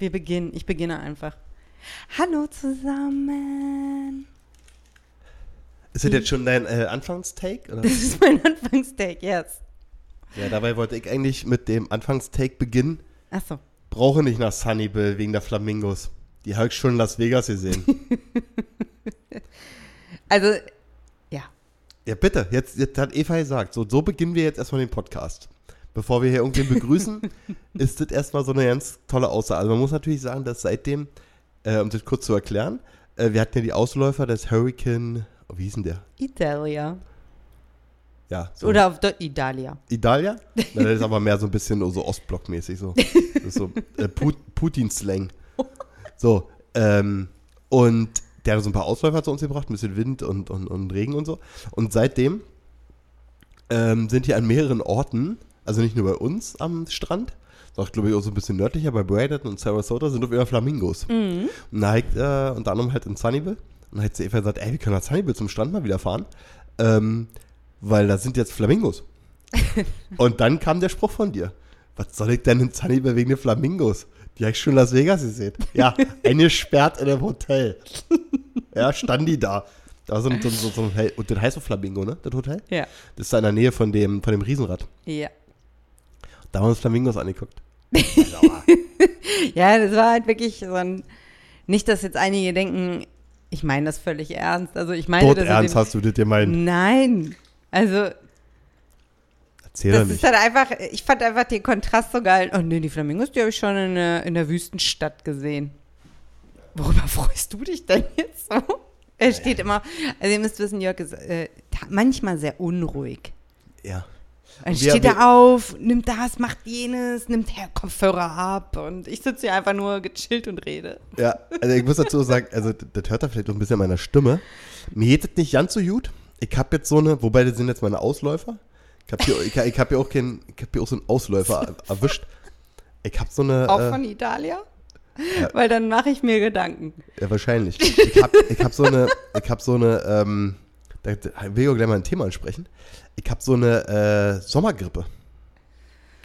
wir beginnen. Ich beginne einfach. Hallo zusammen. Ist das jetzt schon dein äh, Anfangstake? Oder? Das ist mein Anfangstake, yes. Ja, dabei wollte ich eigentlich mit dem Anfangstake beginnen. Achso. Brauche nicht nach Sunnyville wegen der Flamingos. Die habe ich schon in Las Vegas gesehen. Also, ja. ja, bitte, jetzt, jetzt hat Eva gesagt, so, so beginnen wir jetzt erstmal den Podcast. Bevor wir hier irgendwen begrüßen, ist das erstmal so eine ganz tolle Aussage. Also man muss natürlich sagen, dass seitdem, äh, um das kurz zu erklären, äh, wir hatten ja die Ausläufer des Hurricane, oh, wie hieß denn der? Italia. Ja, so. Oder auf der Italia. Italia? Na, das ist aber mehr so ein bisschen so Ostblockmäßig so. Das ist so äh, Put Putin-Slang. So, ähm, und der hat so ein paar Ausläufer zu uns gebracht, ein bisschen Wind und, und, und Regen und so. Und seitdem ähm, sind hier an mehreren Orten, also nicht nur bei uns am Strand, sondern glaube ich auch so ein bisschen nördlicher, bei Bradenton und Sarasota sind auf immer Flamingos. Und da hat, äh, unter anderem halt in Sunnyville. Und dann hat sie Eva gesagt, ey, wir können nach Sunnyville zum Strand mal wieder fahren. Ähm, weil da sind jetzt Flamingos. und dann kam der Spruch von dir. Was soll ich denn in Sunnyville wegen den Flamingos? Die habe ich schon in Las Vegas gesehen. Ja, eingesperrt in einem Hotel. Ja, standen die da. Da so ein, so, so, so ein Hel- und das heißt so Flamingo, ne? Das Hotel? Ja. Das ist da in der Nähe von dem, von dem Riesenrad. Ja. Da haben wir uns Flamingos angeguckt. Ja, das war halt wirklich so ein. Nicht, dass jetzt einige denken, ich meine das völlig ernst. Also, ich meine Tot das. ernst dem- hast du das gemeint. Nein. Also, Erzähl das ist nicht. halt einfach, ich fand einfach den Kontrast so geil. Oh nee, die Flamingos, die habe ich schon in der, in der Wüstenstadt gesehen. Worüber freust du dich denn jetzt so? Er steht immer, also ihr müsst wissen, Jörg ist äh, manchmal sehr unruhig. Ja. Dann Wir- steht er auf, nimmt das, macht jenes, nimmt her Kopfhörer ab und ich sitze hier einfach nur gechillt und rede. Ja, also ich muss dazu sagen, also das, hört er vielleicht auch ein bisschen an meiner Stimme. Mir geht das nicht ganz so gut. Ich habe jetzt so eine, wobei das sind jetzt meine Ausläufer. Ich habe hier, ich, ich hab hier auch keinen, ich habe hier auch so einen Ausläufer er- erwischt. Ich habe so eine, Auch äh, von Italia? Ja. Weil dann mache ich mir Gedanken. ja wahrscheinlich. Ich habe ich hab so eine, ich habe so eine, ähm, da will ich auch gleich mal ein Thema ansprechen. Ich habe so eine äh, Sommergrippe.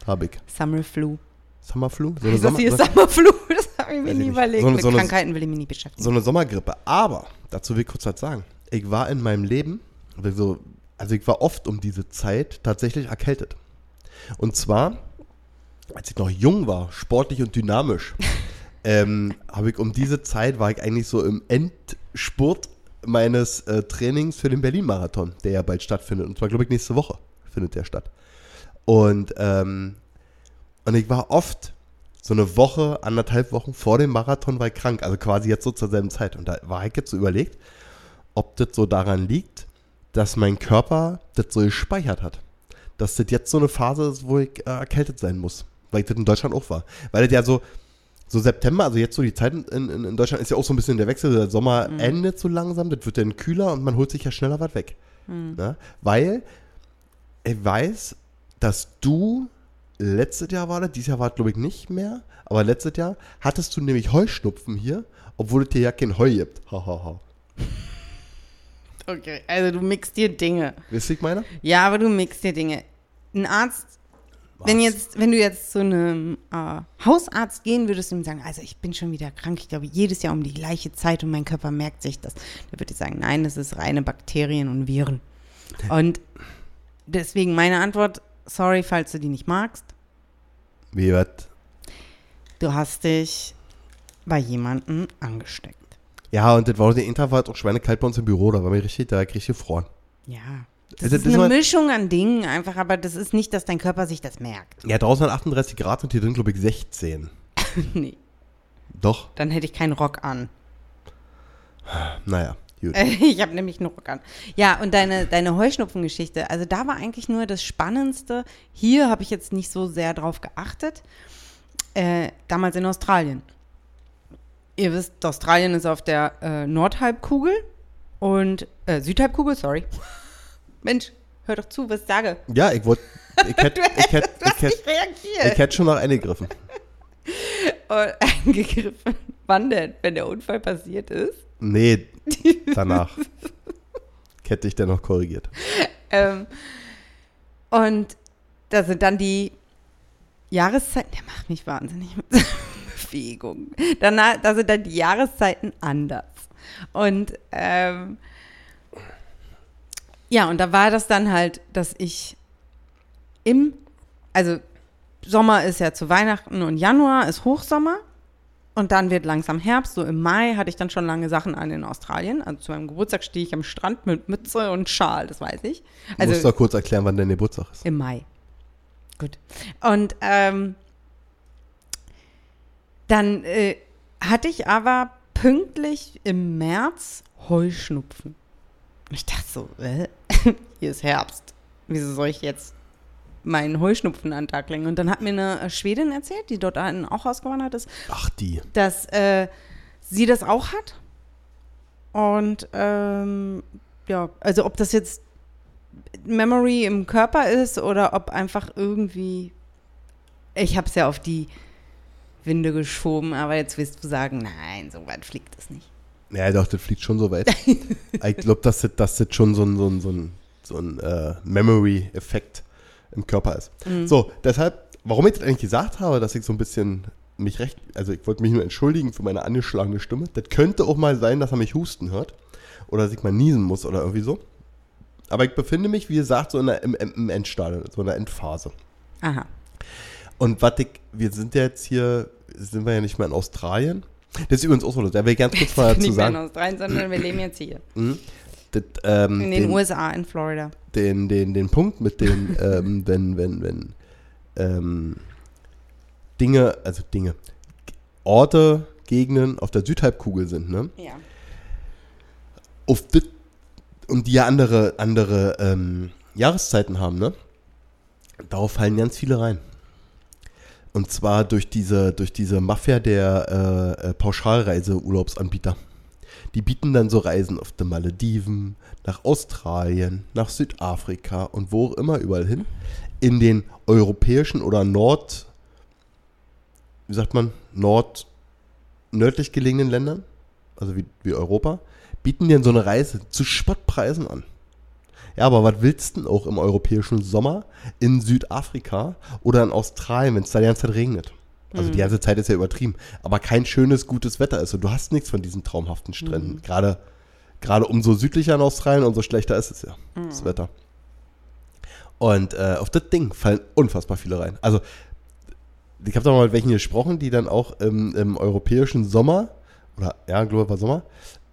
Habe ich. Summer Flu. Sommerflu? So eine, Sommer, hier? Summer Flu? Das habe ich mir nie überlegt. So eine- Mit so eine- Krankheiten will ich mich nicht beschäftigen. so eine Sommergrippe. Aber, dazu will ich kurz was sagen. Ich war in meinem Leben, also, also ich war oft um diese Zeit tatsächlich erkältet. Und zwar, als ich noch jung war, sportlich und dynamisch, ähm, habe ich um diese Zeit, war ich eigentlich so im Endspurt meines äh, Trainings für den Berlin-Marathon, der ja bald stattfindet. Und zwar, glaube ich, nächste Woche findet der statt. Und, ähm, und ich war oft so eine Woche, anderthalb Wochen vor dem Marathon war ich krank. Also quasi jetzt so zur selben Zeit. Und da war ich jetzt so überlegt, ob das so daran liegt, dass mein Körper das so gespeichert hat. Dass das jetzt so eine Phase ist, wo ich äh, erkältet sein muss. Weil ich das in Deutschland auch war. Weil das ja so, so September, also jetzt so die Zeit in, in, in Deutschland ist ja auch so ein bisschen der Wechsel. Der Sommer endet so langsam, das wird dann kühler und man holt sich ja schneller was weg. Ne? Weil ich weiß, dass du letztes Jahr war das, dieses Jahr war es glaube ich nicht mehr, aber letztes Jahr hattest du nämlich Heuschnupfen hier, obwohl es dir ja kein Heu gibt. Hahaha. Okay, also du mixt dir Dinge. Wisst ihr, ich meine? Ja, aber du mixt dir Dinge. Ein Arzt, wenn, jetzt, wenn du jetzt zu einem äh, Hausarzt gehen würdest und ihm sagen, also ich bin schon wieder krank, ich glaube jedes Jahr um die gleiche Zeit und mein Körper merkt sich das. Der würde sagen, nein, das ist reine Bakterien und Viren. Und deswegen meine Antwort, sorry, falls du die nicht magst, Wie was? du hast dich bei jemandem angesteckt. Ja, und das war der Inter war halt auch schweinekalt bei uns im Büro, da war mir richtig, da ich richtig gefroren. Ja. Das Also, ist das eine Mischung an Dingen einfach, aber das ist nicht, dass dein Körper sich das merkt. Ja, draußen hat 38 Grad und hier drin glaube ich 16. nee, Doch, dann hätte ich keinen Rock an. naja, gut. Ich habe nämlich einen Rock an. Ja, und deine, deine Heuschnupfengeschichte, also da war eigentlich nur das Spannendste. Hier habe ich jetzt nicht so sehr drauf geachtet. Äh, damals in Australien. Ihr wisst, Australien ist auf der äh, Nordhalbkugel und äh, Südhalbkugel, sorry. Mensch, hör doch zu, was ich sage. Ja, ich wollte, ich hätte, ich hast ich reagiert. ich hätte schon noch eingegriffen. Und eingegriffen. Wann denn? Wenn der Unfall passiert ist? Nee, danach. Hätte ich dann noch korrigiert. Ähm, und da sind dann die Jahreszeiten, der macht mich wahnsinnig mit Bewegung. Danach, da sind dann die Jahreszeiten anders. Und ähm, ja, und da war das dann halt, dass ich im, also Sommer ist ja zu Weihnachten und Januar ist Hochsommer und dann wird langsam Herbst. So im Mai hatte ich dann schon lange Sachen an in Australien. Also zu meinem Geburtstag stehe ich am Strand mit Mütze und Schal, das weiß ich. Du Also musst doch kurz erklären, wann dein Geburtstag ist. im Mai. Gut. Und ähm, dann äh, hatte ich aber pünktlich im März Heuschnupfen. Und ich dachte so, äh, hier ist Herbst. Wieso soll ich jetzt meinen Heuschnupfen an den Tag legen? Und dann hat mir eine Schwedin erzählt, die dort auch ausgewandert ist, Ach, die. dass äh, sie das auch hat. Und ähm, ja, also ob das jetzt Memory im Körper ist oder ob einfach irgendwie. Ich habe es ja auf die Winde geschoben, aber jetzt willst du sagen, nein, so weit fliegt es nicht. Ja, doch, das fliegt schon so weit. ich glaube, dass das, dass das schon so ein, so ein, so ein, so ein äh, Memory-Effekt im Körper ist. So, deshalb, warum ich das eigentlich gesagt habe, dass ich so ein bisschen mich recht, also ich wollte mich nur entschuldigen für meine angeschlagene Stimme. Das könnte auch mal sein, dass er mich husten hört oder dass ich mal niesen muss oder irgendwie so. Aber ich befinde mich, wie gesagt, so in der, im, im Endstadium, so in der Endphase. Aha. Und was ich, wir sind ja jetzt hier, sind wir ja nicht mehr in Australien. Das ist übrigens auch so, da will ich ganz kurz mal dazu nicht mehr in sagen. Australien, sondern wir leben jetzt hier. Das, ähm, In den, den, USA, in Florida. den, den, den Punkt mit den, ähm, wenn, wenn, wenn ähm, Dinge, also Dinge, Orte, Gegenden auf der Südhalbkugel sind, ne? Ja. Auf das, und die ja andere, andere ähm, Jahreszeiten haben, ne? Darauf fallen ganz viele rein. Und zwar durch diese, durch diese Mafia der äh, äh, Pauschalreise-Urlaubsanbieter. Die bieten dann so Reisen auf den Malediven, nach Australien, nach Südafrika und wo auch immer überall hin. In den europäischen oder Nord, wie sagt man, Nord, nördlich gelegenen Ländern, also wie, wie Europa, bieten dir so eine Reise zu Spottpreisen an. Ja, aber was willst du denn auch im europäischen Sommer in Südafrika oder in Australien, wenn es da die ganze Zeit regnet? Also die ganze Zeit ist ja übertrieben, aber kein schönes, gutes Wetter ist und du hast nichts von diesen traumhaften Stränden. Gerade, gerade umso südlicher in Australien, umso schlechter ist es ja, das Wetter. Und äh, auf das Ding fallen unfassbar viele rein. Also ich habe da mal mit welchen gesprochen, die dann auch im, im europäischen Sommer, oder ja, glaube war Sommer,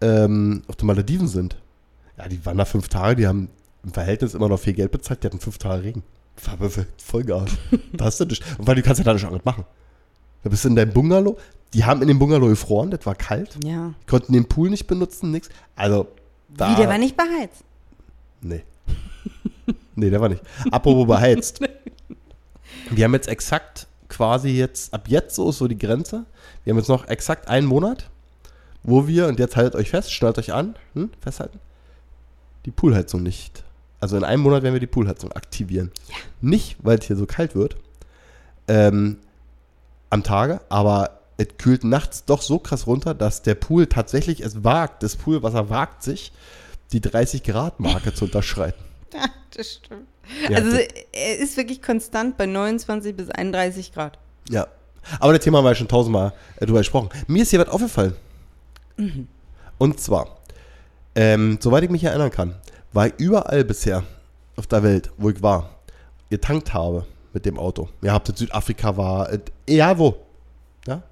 ähm, auf den Malediven sind. Ja, die waren da fünf Tage, die haben im Verhältnis immer noch viel Geld bezahlt, die hatten fünf Tage Regen. War aber voll Gas. da hast du nicht. Und weil du kannst ja da nicht auch nicht machen. Da bist du in deinem Bungalow, die haben in dem Bungalow gefroren, das war kalt, Ja. konnten den Pool nicht benutzen, nix. Also, da. Wie, der war nicht beheizt. Nee. nee, der war nicht. Apropos beheizt. Wir haben jetzt exakt quasi jetzt, ab jetzt so ist so die Grenze. Wir haben jetzt noch exakt einen Monat, wo wir, und jetzt haltet euch fest, schnallt euch an, hm, festhalten, die Poolheizung nicht. Also in einem Monat werden wir die Poolheizung aktivieren. Nicht, weil es hier so kalt wird, ähm, am Tage, aber es kühlt nachts doch so krass runter, dass der Pool tatsächlich es wagt, das Poolwasser wagt sich, die 30 Grad Marke zu unterschreiten. Ja, das stimmt. Ja, also das- er ist wirklich konstant bei 29 bis 31 Grad. Ja. Aber das Thema haben wir ja schon tausendmal äh, drüber gesprochen. Mir ist hier was aufgefallen. Und zwar, ähm, soweit ich mich erinnern kann, war ich überall bisher auf der Welt, wo ich war, getankt habe mit dem Auto. Ja, ob das Südafrika war, äh, egal wo. Ja?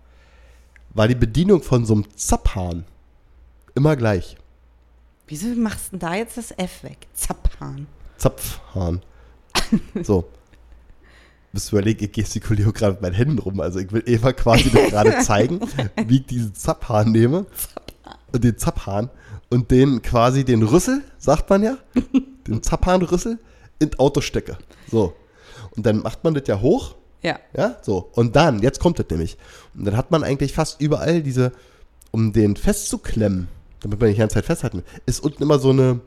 War die Bedienung von so einem Zapphahn immer gleich. Wieso machst du denn da jetzt das F weg? Zapphahn. Zapfhahn. So. Bist du überlegt, ich gestikuliere gerade mit meinen Händen rum. Also ich will Eva quasi gerade zeigen, wie ich diesen Zapphahn nehme. Und den Zapphahn. Und den quasi den Rüssel, sagt man ja, den Zapphahnrüssel ins Auto stecke. So. Und dann macht man das ja hoch. Ja. Ja, so. Und dann, jetzt kommt das nämlich. Und dann hat man eigentlich fast überall diese, um den festzuklemmen, damit man nicht die ganze Zeit festhalten, ist unten immer so eine,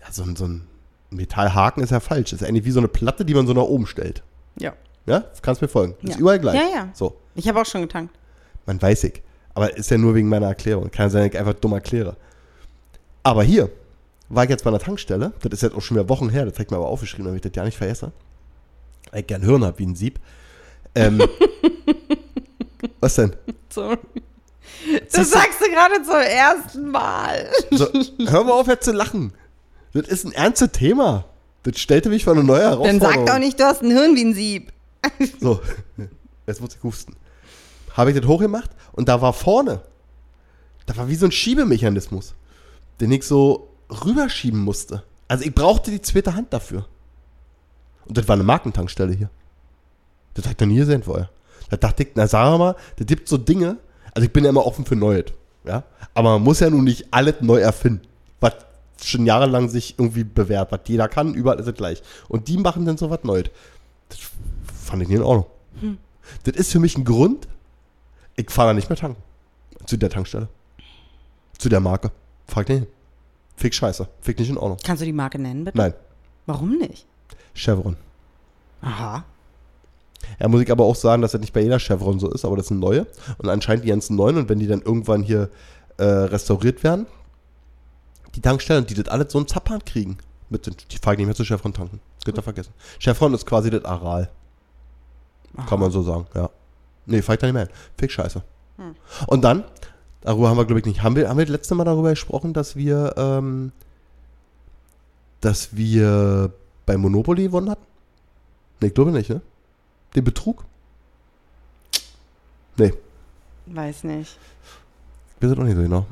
ja, so, ein- so ein Metallhaken ist ja falsch. Ist eigentlich wie so eine Platte, die man so nach oben stellt. Ja. Ja, kannst mir folgen. Ist Ja. überall gleich. Ja, ja. So, Ich habe auch schon getankt. man weiß ich. Aber ist ja nur wegen meiner Erklärung. Kann sein, dass ich einfach dumm erkläre. Aber hier war ich jetzt bei einer Tankstelle. Das ist jetzt auch schon wieder Wochen her. Das zeigt mir aber aufgeschrieben, damit ich das ja nicht vergesse. Weil ich gern Hirn habe wie ein Sieb. Ähm, Was denn? Sorry. Das sagst du gerade zum ersten Mal. So, hör mal auf, jetzt zu lachen. Das ist ein ernstes Thema. Das stellte mich vor eine neue Dann Herausforderung. sag doch nicht, du hast ein Hirn wie ein Sieb. So, jetzt muss ich husten. Habe ich das hochgemacht und da war vorne, da war wie so ein Schiebemechanismus, den ich so rüberschieben musste. Also ich brauchte die zweite Hand dafür. Und das war eine Markentankstelle hier. Das habe ich noch nie gesehen vorher. Da dachte ich, na sag mal, da gibt so Dinge, also ich bin ja immer offen für Neues, ja. Aber man muss ja nun nicht alles neu erfinden, was schon jahrelang sich irgendwie bewährt, was jeder kann, überall ist es gleich. Und die machen dann so was Neues. Das fand ich nicht in Ordnung. Das ist für mich ein Grund, ich fahre da nicht mehr tanken. Zu der Tankstelle. Zu der Marke. Ich nicht hin. Fick scheiße. Fick nicht in Ordnung. Kannst du die Marke nennen, bitte? Nein. Warum nicht? Chevron. Aha. Ja, muss ich aber auch sagen, dass das nicht bei jeder Chevron so ist, aber das sind neue. Und anscheinend die ganzen neuen. Und wenn die dann irgendwann hier äh, restauriert werden, die Tankstellen, die das alles so einen Zappan kriegen, mit, den- die fahren nicht mehr zu Chevron tanken. Könnt ihr vergessen. Chevron ist quasi das Aral. Kann man so sagen, ja. Nee, fahr ich da nicht mehr hin. Fick scheiße. Und dann, darüber haben wir, glaube ich, nicht. Haben wir, haben wir das letzte Mal darüber gesprochen, dass wir, ähm, dass wir bei Monopoly gewonnen hatten? Nee, ich glaube nicht, ne? Den Betrug? Nee, Weiß nicht. ich weiß es auch nicht so genau.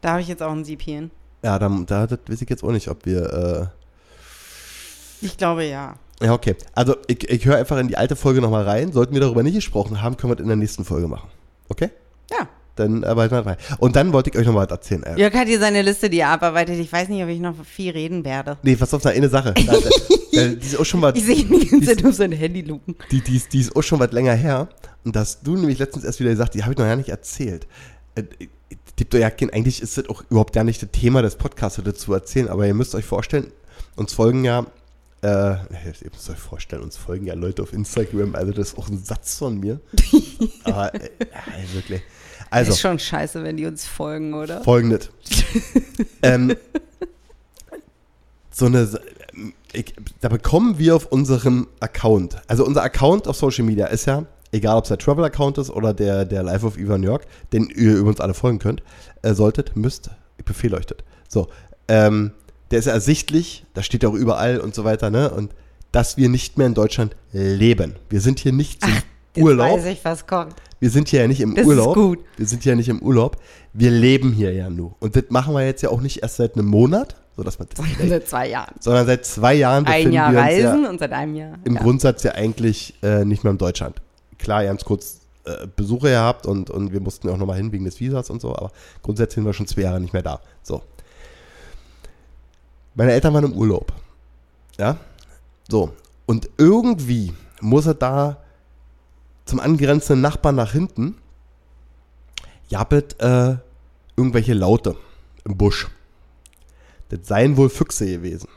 Da habe ich jetzt auch ein Sieb hier. Ja, da, da das weiß ich jetzt auch nicht, ob wir, Ich glaube ja. äh, ja, okay. Also, ich, ich höre einfach in die alte Folge nochmal rein. Sollten wir darüber nicht gesprochen haben, können wir das in der nächsten Folge machen. Okay? Ja. Dann äh, weiter rein. Und dann wollte ich euch nochmal was erzählen. Äh, Jörg hat hier seine Liste, die er abarbeitet. Ich weiß nicht, ob ich noch viel reden werde. Nee, was auf eine Sache. Da, da, da, die ist auch schon mal, Ich sehe ihn die ganze Zeit auf sein Handy lupen. die, die, ist, die ist auch schon was länger her. Und dass du nämlich letztens erst wieder gesagt, die habe ich noch gar nicht erzählt. Äh, Tippt euch ja kein, eigentlich ist das auch überhaupt gar nicht das Thema des Podcasts heute zu erzählen, aber ihr müsst euch vorstellen, uns folgen ja, äh, ihr müsst euch vorstellen, uns folgen ja Leute auf Instagram, also das ist auch ein Satz von mir. aber, äh, wirklich. Also, Ist schon scheiße, wenn die uns folgen, oder? Folgendes. ähm, so eine, ich, da bekommen wir auf unserem Account, also unser Account auf Social Media ist ja, egal ob es der Travel-Account ist oder der, der Live of Ivan York, den ihr übrigens alle folgen könnt, äh, solltet, müsst, ich befehle euch das. So, ähm, der ist ja ersichtlich, da steht ja auch überall und so weiter, ne? Und dass wir nicht mehr in Deutschland leben. Wir sind hier nicht zum Jetzt Urlaub. weiß ich, was kommt. Wir sind hier ja nicht im Das ist Urlaub. gut. Wir sind hier ja nicht im Urlaub. Wir leben hier ja nur. Und das machen wir jetzt ja auch nicht erst seit einem Monat, so dass man das Seit zwei Jahren. sondern seit zwei Jahren Ein befinden Jahr wir uns reisen ja und seit einem Jahr. im ja. Grundsatz ja eigentlich äh, nicht mehr in Deutschland. Klar, ganz kurz äh, Besuche gehabt und, und wir mussten ja auch nochmal hin wegen des Visas und so, aber grundsätzlich sind wir schon zwei Jahre nicht mehr da. So. Meine Eltern waren im Urlaub. Ja? So. Und irgendwie muss er da zum angrenzenden Nachbarn nach hinten jappet äh, irgendwelche Laute im Busch. Das seien wohl Füchse gewesen.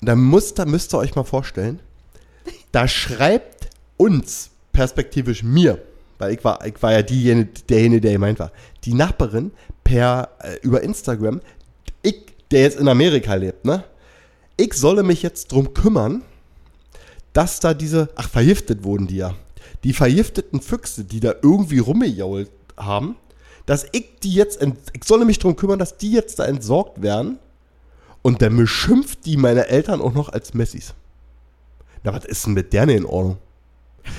Und da müsst, müsst ihr euch mal vorstellen, da schreibt uns, perspektivisch mir, weil ich war, ich war ja diejenige, derjenige, der gemeint war, die Nachbarin per, äh, über Instagram, ich, der jetzt in Amerika lebt, ne? Ich solle mich jetzt drum kümmern, dass da diese, ach, vergiftet wurden die ja. Die vergifteten Füchse, die da irgendwie rumgejault haben, dass ich die jetzt, ich solle mich drum kümmern, dass die jetzt da entsorgt werden. Und dann beschimpft die meine Eltern auch noch als Messis. Na, was ist denn mit der in Ordnung?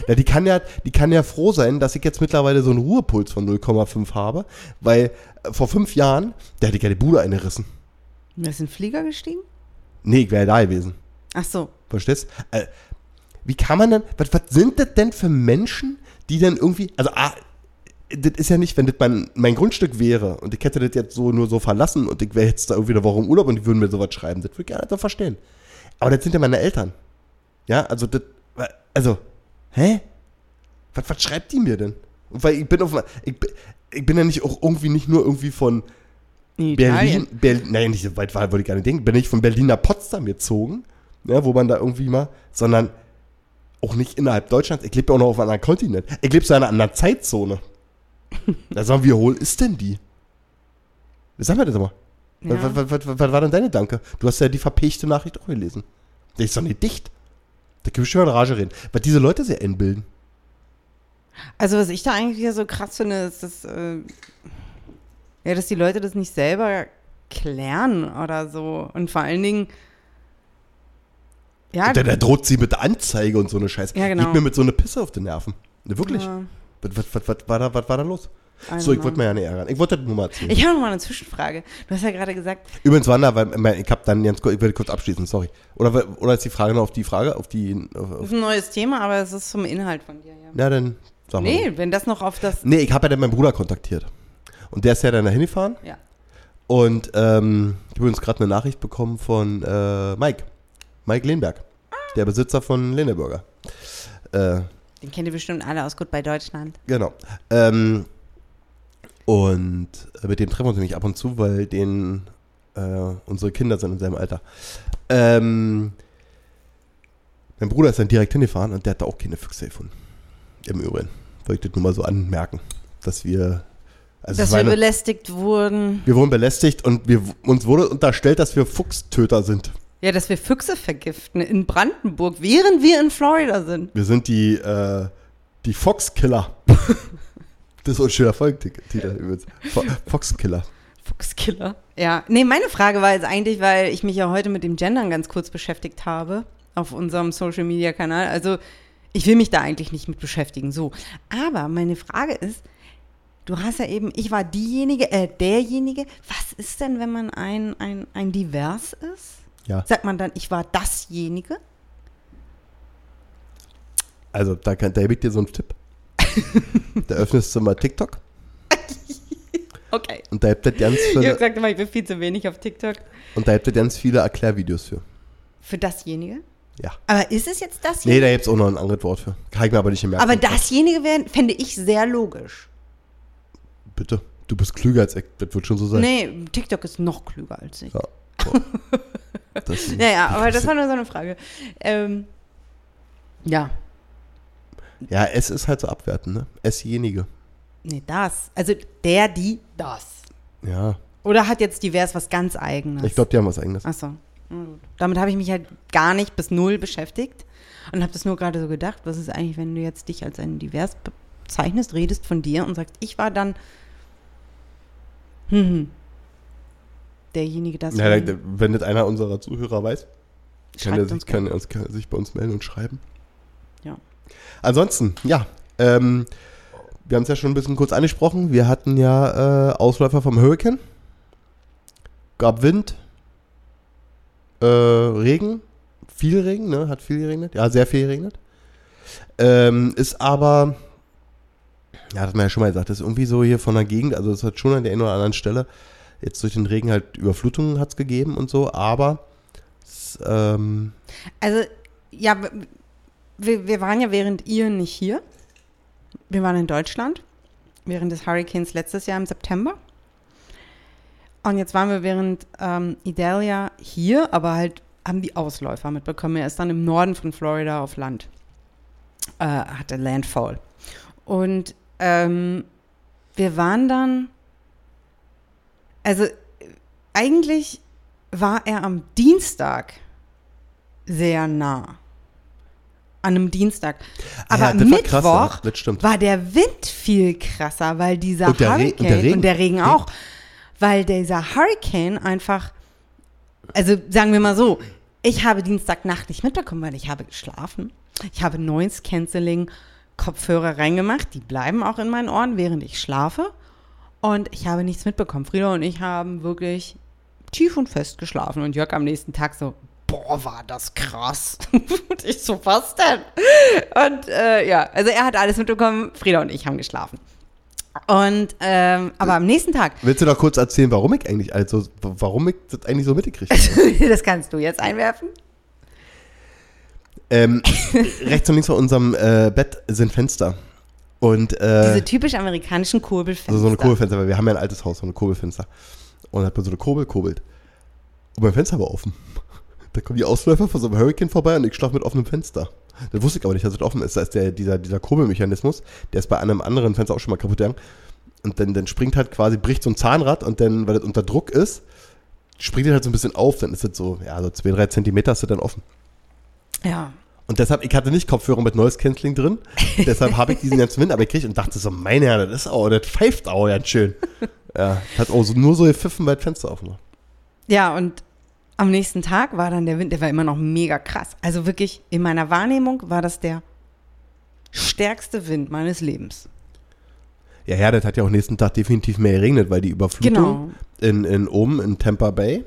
Na, die kann ja, die kann ja froh sein, dass ich jetzt mittlerweile so einen Ruhepuls von 0,5 habe, weil äh, vor fünf Jahren, der hätte ich ja die Bude eingerissen. Du ist ein Flieger gestiegen? Nee, ich wäre da gewesen. Ach so. Verstehst? Äh, wie kann man denn, was, was sind das denn für Menschen, die dann irgendwie, also ah, das ist ja nicht, wenn das mein, mein Grundstück wäre und ich hätte das jetzt so nur so verlassen und ich wäre jetzt da irgendwie eine Woche im Urlaub und die würden mir sowas schreiben, das würde ich gerne so verstehen. Aber das sind ja meine Eltern. Ja, also das, also, hä? Was, was schreibt die mir denn? Weil ich bin auf, ich, bin- ich bin ja nicht auch irgendwie nicht nur irgendwie von In Berlin, Berlin, nein, nicht so weit war, wollte ich gar nicht denken, bin nicht von Berlin nach Potsdam gezogen, ne, wo man da irgendwie mal, sondern auch nicht innerhalb Deutschlands. Ich lebe ja auch noch auf einem anderen Kontinent. Ich lebe so in einer anderen Zeitzone. Da sagen wir, wie hohl ist denn die? Sag mal das mal. Ja. Was, was, was, was, war denn deine Danke? Du hast ja die verpechchte Nachricht auch gelesen. Die ist doch nicht dicht. Da können wir schon mal in Rage reden. Was diese Leute sehr einbilden. Also was ich da eigentlich ja so krass finde, ist, dass, äh, ja, dass die Leute das nicht selber klären oder so. Und vor allen Dingen, ja, Der, der droht sie mit Anzeige und so eine Scheiße. Ja, genau. Geht mir mit so eine Pisse auf die Nerven. Ne, wirklich. Ja. Was, was, was, was, war da, was war da los? I So, ich wollte mir ja nicht ärgern. Ich wollte das nur mal erzählen. Ich habe noch mal eine Zwischenfrage. Du hast ja gerade gesagt, Übrigens, Wanda, weil ich habe dann ganz kurz, ich will kurz abschließen, sorry. Oder, oder ist die Frage noch auf die Frage, auf die. Auf, das auf, ist ein neues Thema, aber es ist zum Inhalt von dir, ja. ja, dann sag mal. Nee, wenn das noch auf das. Nee, ich habe ja dann meinen Bruder kontaktiert. Und der ist ja dann dahin gefahren. Ja. Und ähm, ich habe übrigens gerade eine Nachricht bekommen von äh, Mike. Mike Lehnberg. Der Besitzer von Lehneburger. Äh, Den kennt ihr bestimmt alle aus Gut bei Deutschland. genau. Ähm, und mit dem treffen wir uns nämlich ab und zu, weil den äh, unsere Kinder sind in seinem Alter. Ähm, mein Bruder ist dann direkt hingefahren und der hat da auch keine Füchse gefunden. Im Übrigen. Wollte ich das nur mal so anmerken, dass wir. Also dass wir eine- belästigt wurden. wir wurden belästigt und wir, uns wurde unterstellt, dass wir Fuchstöter sind. Ja, dass wir Füchse vergiften in Brandenburg, während wir in Florida sind. Wir sind die, äh, die Foxkiller. das ist ein schöner Folgentitel übrigens. Fo Foxkiller. Fuchskiller. Ja, nee, meine Frage war jetzt eigentlich, weil ich mich ja heute mit dem Gendern ganz kurz beschäftigt habe auf unserem Social Media Kanal. Also, ich will mich da eigentlich nicht mit beschäftigen, so. Aber meine Frage ist, du hast ja eben, ich war diejenige, äh, derjenige. Was ist denn, wenn man ein, ein, ein Divers ist? Ja. Sagt man dann, ich war dasjenige? Also, da, kann, da gebe ich dir so einen Tipp. da öffnest du mal TikTok Okay. und da gibt es ganz, Ich habe viele- gesagt, immer, ich bin viel zu wenig auf TikTok. und da gibt es ganz viele Erklärvideos für. Für dasjenige? Ja. Aber ist es jetzt Nee, dasjenige? da gibt es auch noch ein anderes Wort für. Kann ich mir aber nicht gemerkt. Aber dasjenige wäre, fände ich sehr logisch. Bitte. Du bist klüger als ich. Das wird schon so sein. Nee, TikTok ist noch klüger als ich. Ja. Das, Ja, ja, aber das war nur so eine Frage. Ähm, ja, ja, es ist halt so abwertend, ne? Esjenige. nee, das. Also der, die, das. Ja. Oder hat jetzt divers was ganz Eigenes? Ich glaube, die haben was eigenes. Achso. Damit habe ich mich halt gar nicht bis null beschäftigt und habe das nur gerade so gedacht. Was ist eigentlich, wenn du jetzt dich als ein divers bezeichnest, redest von dir und sagst, ich war dann hm, hm, derjenige, das. Ja, wenn das einer unserer Zuhörer weiß, kann er, sich, kann, er kann er sich bei uns melden und schreiben. Ja. Ansonsten, ja, ähm, wir haben es ja schon ein bisschen kurz angesprochen. Wir hatten ja äh, Ausläufer vom Hurricane. Gab Wind, äh, Regen, viel Regen, ne? Hat viel geregnet. Ja, sehr viel geregnet. Ähm, ist aber, ja, das hat man ja schon mal gesagt, das ist irgendwie so hier von der Gegend, also es hat schon an der einen oder anderen Stelle jetzt durch den Regen halt Überflutungen hat es gegeben und so, aber ähm, Also, ja, wir, wir waren ja während ihr nicht hier. Wir waren in Deutschland während des Hurricanes letztes Jahr im September. Und jetzt waren wir während ähm, Idalia hier, aber halt haben die Ausläufer mitbekommen. Er ist dann im Norden von Florida auf Land. Äh, hatte Landfall. Und ähm, wir waren dann, also eigentlich war er am Dienstag sehr nah. An einem Dienstag. Aber ja, war Mittwoch stimmt. war der Wind viel krasser, weil dieser Und Hurricane und der Regen. und der Regen auch, weil dieser Hurricane einfach, also sagen wir mal so, ich habe Dienstagnacht nicht mitbekommen, weil ich habe geschlafen. Ich habe Noise Cancelling Kopfhörer reingemacht, die bleiben auch in meinen Ohren, während ich schlafe. Und ich habe nichts mitbekommen. Frieda und ich haben wirklich tief und fest geschlafen. Und Jörg am nächsten Tag so, boah, war das krass. und ich so, was denn? Und äh, ja, also er hat alles mitbekommen, Frieda und ich haben geschlafen. Und, ähm, aber am nächsten Tag, Willst du doch kurz erzählen, warum ich eigentlich, also, warum ich das eigentlich so mitgekriegt habe? das kannst du jetzt einwerfen. ähm, rechts und links von unserem äh, Bett sind Fenster. Und äh, Diese typisch amerikanischen Kurbelfenster. also so eine Kurbelfenster, weil wir haben ja ein altes Haus, so eine Kurbelfenster. Und dann hat man so eine Kurbel kurbelt. Und mein Fenster war offen. Da kommen die Ausläufer von so einem Hurricane vorbei und ich schlafe mit offenem Fenster. Das wusste ich aber nicht, dass es offen ist. Da ist der, dieser, dieser Kurbelmechanismus, der ist bei einem anderen Fenster auch schon mal kaputt gegangen. Und dann, dann springt halt quasi, bricht so ein Zahnrad und dann, weil das unter Druck ist, springt er halt so ein bisschen auf. Dann ist das so, ja, so zwei, drei Zentimeter ist das dann offen. Ja. Und deshalb, ich hatte nicht Kopfhörer mit Noise Cancelling drin. deshalb habe ich diesen ganzen Wind aber gekriegt und dachte so, meine Herren, das ist auch, das pfeift auch ganz schön. Ja, hat auch so, nur so gepfiffen, weil das Fenster offen war. Ja, und am nächsten Tag war dann der Wind, der war immer noch mega krass. Also wirklich, in meiner Wahrnehmung war das der stärkste Wind meines Lebens. Ja, ja, das hat ja auch nächsten Tag definitiv mehr geregnet, weil die Überflutung Genau. in, in oben in Tampa Bay.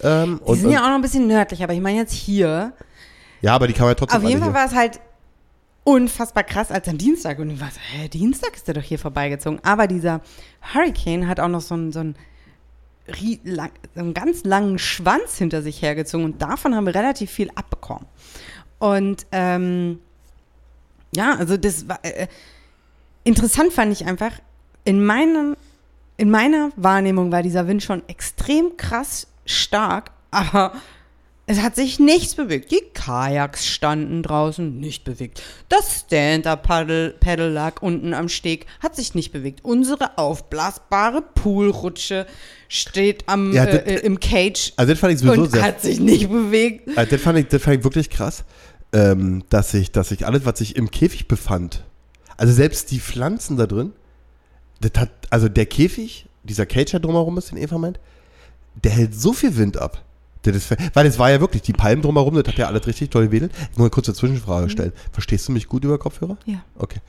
Ähm, Die und, sind ja auch noch ein bisschen nördlich, aber ich meine jetzt hier. Ja, aber die kann man ja trotzdem Auf jeden Fall war es halt unfassbar krass als am Dienstag. Und ich war so, hä, Dienstag ist der doch hier vorbeigezogen. Aber dieser Hurricane hat auch noch so einen, so einen, lang, so einen ganz langen Schwanz hinter sich hergezogen. Und davon haben wir relativ viel abbekommen. Und ähm, ja, also das war äh, interessant fand ich einfach, in meinem, in meiner Wahrnehmung war dieser Wind schon extrem krass stark, aber es hat sich nichts bewegt. Die Kajaks standen draußen, nicht bewegt. Das Stand-Up-Paddle Paddle lag unten am Steg, hat sich nicht bewegt. Unsere aufblasbare Poolrutsche steht am, Ja, das- äh, im Cage Also das fand ich sowieso und sehr hat sich nicht bewegt. Also das, fand ich, das fand ich wirklich krass, ähm, dass ich, dass ich alles, was sich im Käfig befand, also selbst die Pflanzen da drin, das hat, also der Käfig, dieser Cage, der drumherum ist, den Eva meint, der hält so viel Wind ab. Das weil es war ja wirklich, die Palmen drumherum, das hat ja alles richtig toll gewedelt. Ich muss eine kurze Zwischenfrage stellen. Verstehst du mich gut über Kopfhörer? Ja. Okay.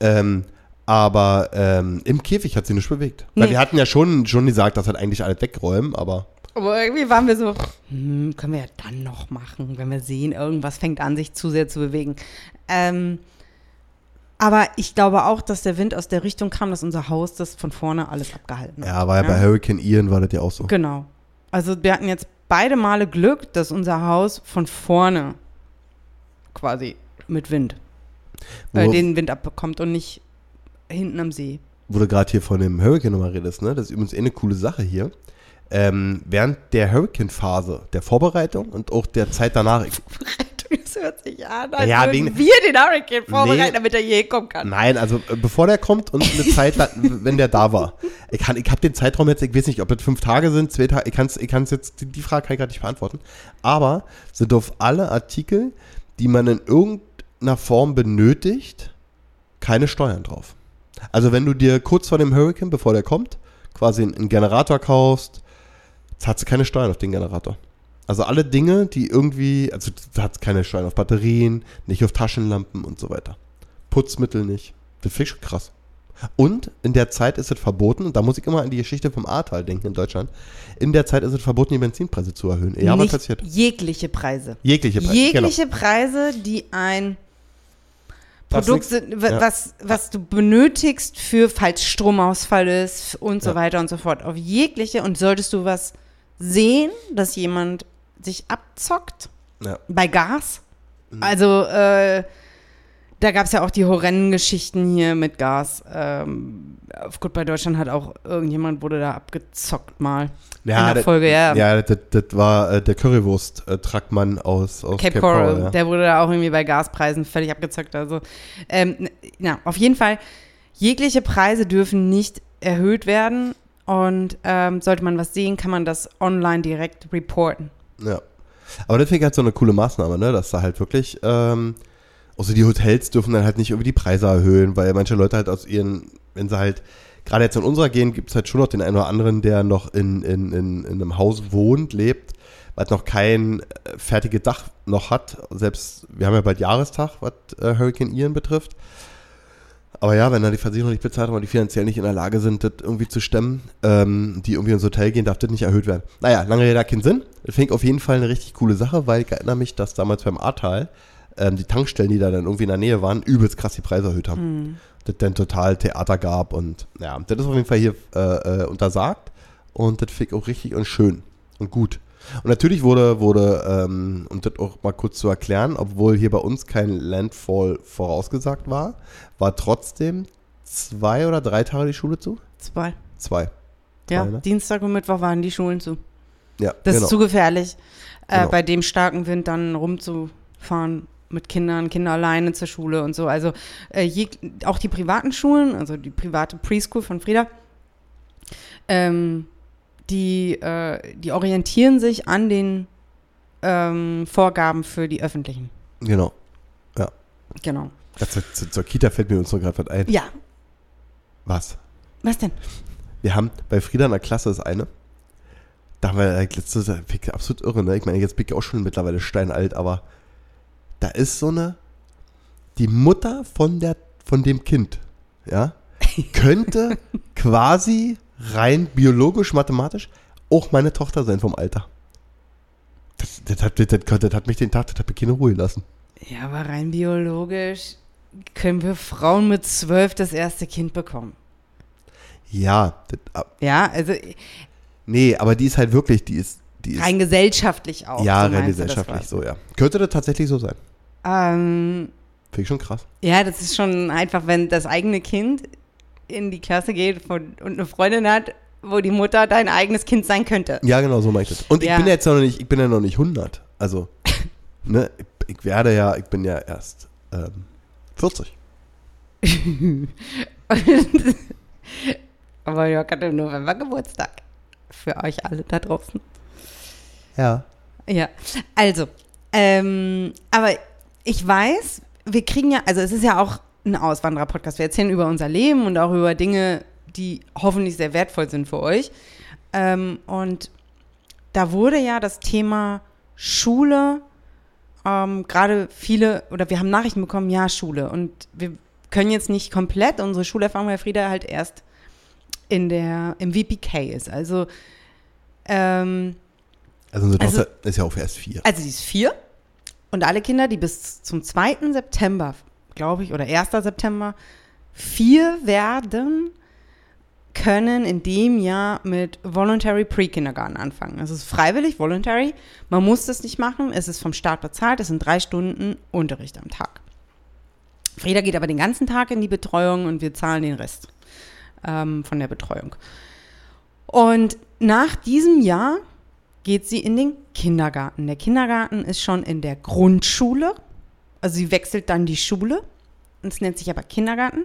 Ähm, aber ähm, im Käfig hat sie nicht bewegt. Weil Nee. wir hatten ja schon, schon gesagt, dass halt eigentlich alles wegräumen, aber Aber irgendwie waren wir so, hm, können wir ja dann noch machen, wenn wir sehen, irgendwas fängt an, sich zu sehr zu bewegen. Ähm, aber ich glaube auch, dass der Wind aus der Richtung kam, dass unser Haus das von vorne alles abgehalten hat. ja, war ja, bei Hurricane Ian war das ja auch so. Genau. Also wir hatten jetzt beide Male Glück, dass unser Haus von vorne quasi mit Wind äh, den Wind abbekommt und nicht hinten am See. wo du gerade hier von dem Hurricane nochmal redest, ne? Das ist übrigens eh eine coole Sache hier. Ähm, während der Hurricane-Phase, der Vorbereitung und auch der Zeit danach, hört sich an, als Ja, würden wegen- wir den Hurricane vorbereiten, Nee. damit er hier hinkommen kann. nein, also äh, bevor der kommt und eine Zeit, wenn der da war. Ich, kann, ich habe den Zeitraum jetzt, ich weiß nicht, ob das fünf Tage sind, zwei Tage, ich kann es ich kann's jetzt, die, die Frage kann ich gerade nicht beantworten. Aber sind auf alle Artikel, die man in irgendeiner Form benötigt, keine Steuern drauf. Also wenn du dir kurz vor dem Hurricane, bevor der kommt, quasi einen, einen Generator kaufst, zahlst du keine Steuern auf den Generator. Also alle Dinge, die irgendwie, also du hast keine Steuern auf Batterien, nicht auf Taschenlampen und so weiter. Putzmittel nicht. Das finde ich schon krass. Und in der Zeit ist es verboten, und da muss ich immer an die Geschichte vom Ahrtal denken in Deutschland, in der Zeit ist es verboten, die Benzinpreise zu erhöhen. Ja, was Nicht passiert? Jegliche Preise. Jegliche Preise. genau. Jegliche Preise, die ein Was Produkt sind, ja. was, was du benötigst für, falls Stromausfall ist und so Ja. weiter und so fort. Auf jegliche. Und solltest du was sehen, dass jemand sich abzockt Ja. bei Gas? Mhm. Also, äh, da gab es ja auch die horrenden Geschichten hier mit Gas. Ähm, auf Gut bei Deutschland hat auch irgendjemand wurde da abgezockt mal. Ja, in der das- Folge, ja. Ja, das, das war äh, der Currywurst-Trackmann aus, aus Cape, Coral, ja. der wurde da auch irgendwie bei Gaspreisen völlig abgezockt. Also, ähm, na, auf jeden Fall, jegliche Preise dürfen nicht erhöht werden und ähm, sollte man was sehen, kann man das online direkt reporten. Ja. Aber das finde ich halt so eine coole Maßnahme, ne? Dass da halt wirklich, ähm, außer die Hotels dürfen dann halt nicht irgendwie die Preise erhöhen, weil manche Leute halt aus ihren, wenn sie halt, gerade jetzt in unserer Gegend gibt es halt schon noch den einen oder anderen, der noch in, in, in, in einem Haus wohnt, lebt, was noch kein äh, fertiges Dach noch hat. Selbst, wir haben ja bald Jahrestag, was äh, Hurricane Ian betrifft. Aber ja, wenn da die Versicherung nicht bezahlt und die finanziell nicht in der Lage sind, das irgendwie zu stemmen, ähm, die irgendwie ins Hotel gehen, darf das nicht erhöht werden. Naja, lange Rede, keinen Sinn. Das ich auf jeden Fall eine richtig coole Sache, weil ich erinnere mich, dass damals beim Ahrtal ähm, die Tankstellen, die da dann irgendwie in der Nähe waren, übelst krass die Preise erhöht haben. Das dann total Theater gab und ja, das ist auf jeden Fall hier äh, äh, untersagt und das finde ich auch richtig und schön und gut. Und natürlich wurde, wurde ähm, um das auch mal kurz zu erklären, obwohl hier bei uns kein Landfall vorausgesagt war, war trotzdem zwei oder drei Tage die Schule zu? Zwei. Zwei. Ja, Zwei, ne? Dienstag und Mittwoch waren die Schulen zu. Ja, Das genau. ist zu gefährlich, äh, Genau. bei dem starken Wind dann rumzufahren mit Kindern, Kinder alleine zur Schule und so. Also äh, je, auch die privaten Schulen, also die private Preschool von Frieda, ähm, die, äh, die orientieren sich an den ähm, Vorgaben für die öffentlichen. Genau. Ja. Genau. Das, zur, zur Kita fällt mir uns noch gerade was ein. Ja. Was? Was denn? Wir haben bei Frieda in der Klasse ist eine. Da haben wir letztes Jahr absolut irre, ne? Ich meine, jetzt bin ich auch schon mittlerweile steinalt, aber da ist so eine, die Mutter von der, von dem Kind, ja, könnte quasi rein biologisch, mathematisch auch meine Tochter sein vom Alter. Das, das, hat, das, das hat mich den Tag, das hat mich keine Ruhe gelassen. Ja, aber rein biologisch können wir Frauen mit zwölf das erste Kind bekommen. Ja, das, ah, Ja, also nee, aber die ist halt wirklich, die ist, die ist, rein gesellschaftlich auch. ja, so rein gesellschaftlich so, ja. Könnte das tatsächlich so sein. Ähm, Finde ich schon krass. ja, das ist schon einfach, wenn das eigene Kind in die Klasse geht von, und eine Freundin hat, wo die Mutter dein eigenes Kind sein könnte. Ja, genau, so meine ich das. Und Ja. ich bin ja jetzt noch nicht, ich bin ja noch nicht 100. Also, ne, ich, ich werde ja, ich bin ja erst ähm, 40. Aber Jörg hat im November Geburtstag. Für euch alle da draußen. Ja. Ja, also, ähm, aber ich weiß, wir kriegen ja, also es ist ja auch ein Auswanderer-Podcast. Wir erzählen über unser Leben und auch über Dinge, die hoffentlich sehr wertvoll sind für euch. Ähm, und da wurde ja das Thema Schule, ähm, gerade viele, oder wir haben Nachrichten bekommen, ja, Schule. Und wir können jetzt nicht komplett unsere Schulerfahrung, weil Frieda halt erst in der, im VPK ist. Also, ähm, Also unsere Also- Tochter ist ja auch erst vier. also sie ist vier und alle Kinder, die bis zum 2. September, glaube ich, oder 1. September vier werden, können in dem Jahr mit Voluntary Pre-Kindergarten anfangen. Es ist freiwillig, voluntary. Man muss das nicht machen. Es ist vom Staat bezahlt. Es sind drei Stunden Unterricht am Tag. Frieda geht aber den ganzen Tag in die Betreuung und wir zahlen den Rest ähm, von der Betreuung. Und nach diesem Jahr geht sie in den Kindergarten. Der Kindergarten ist schon in der Grundschule. Also sie wechselt dann die Schule. Und es nennt sich aber Kindergarten.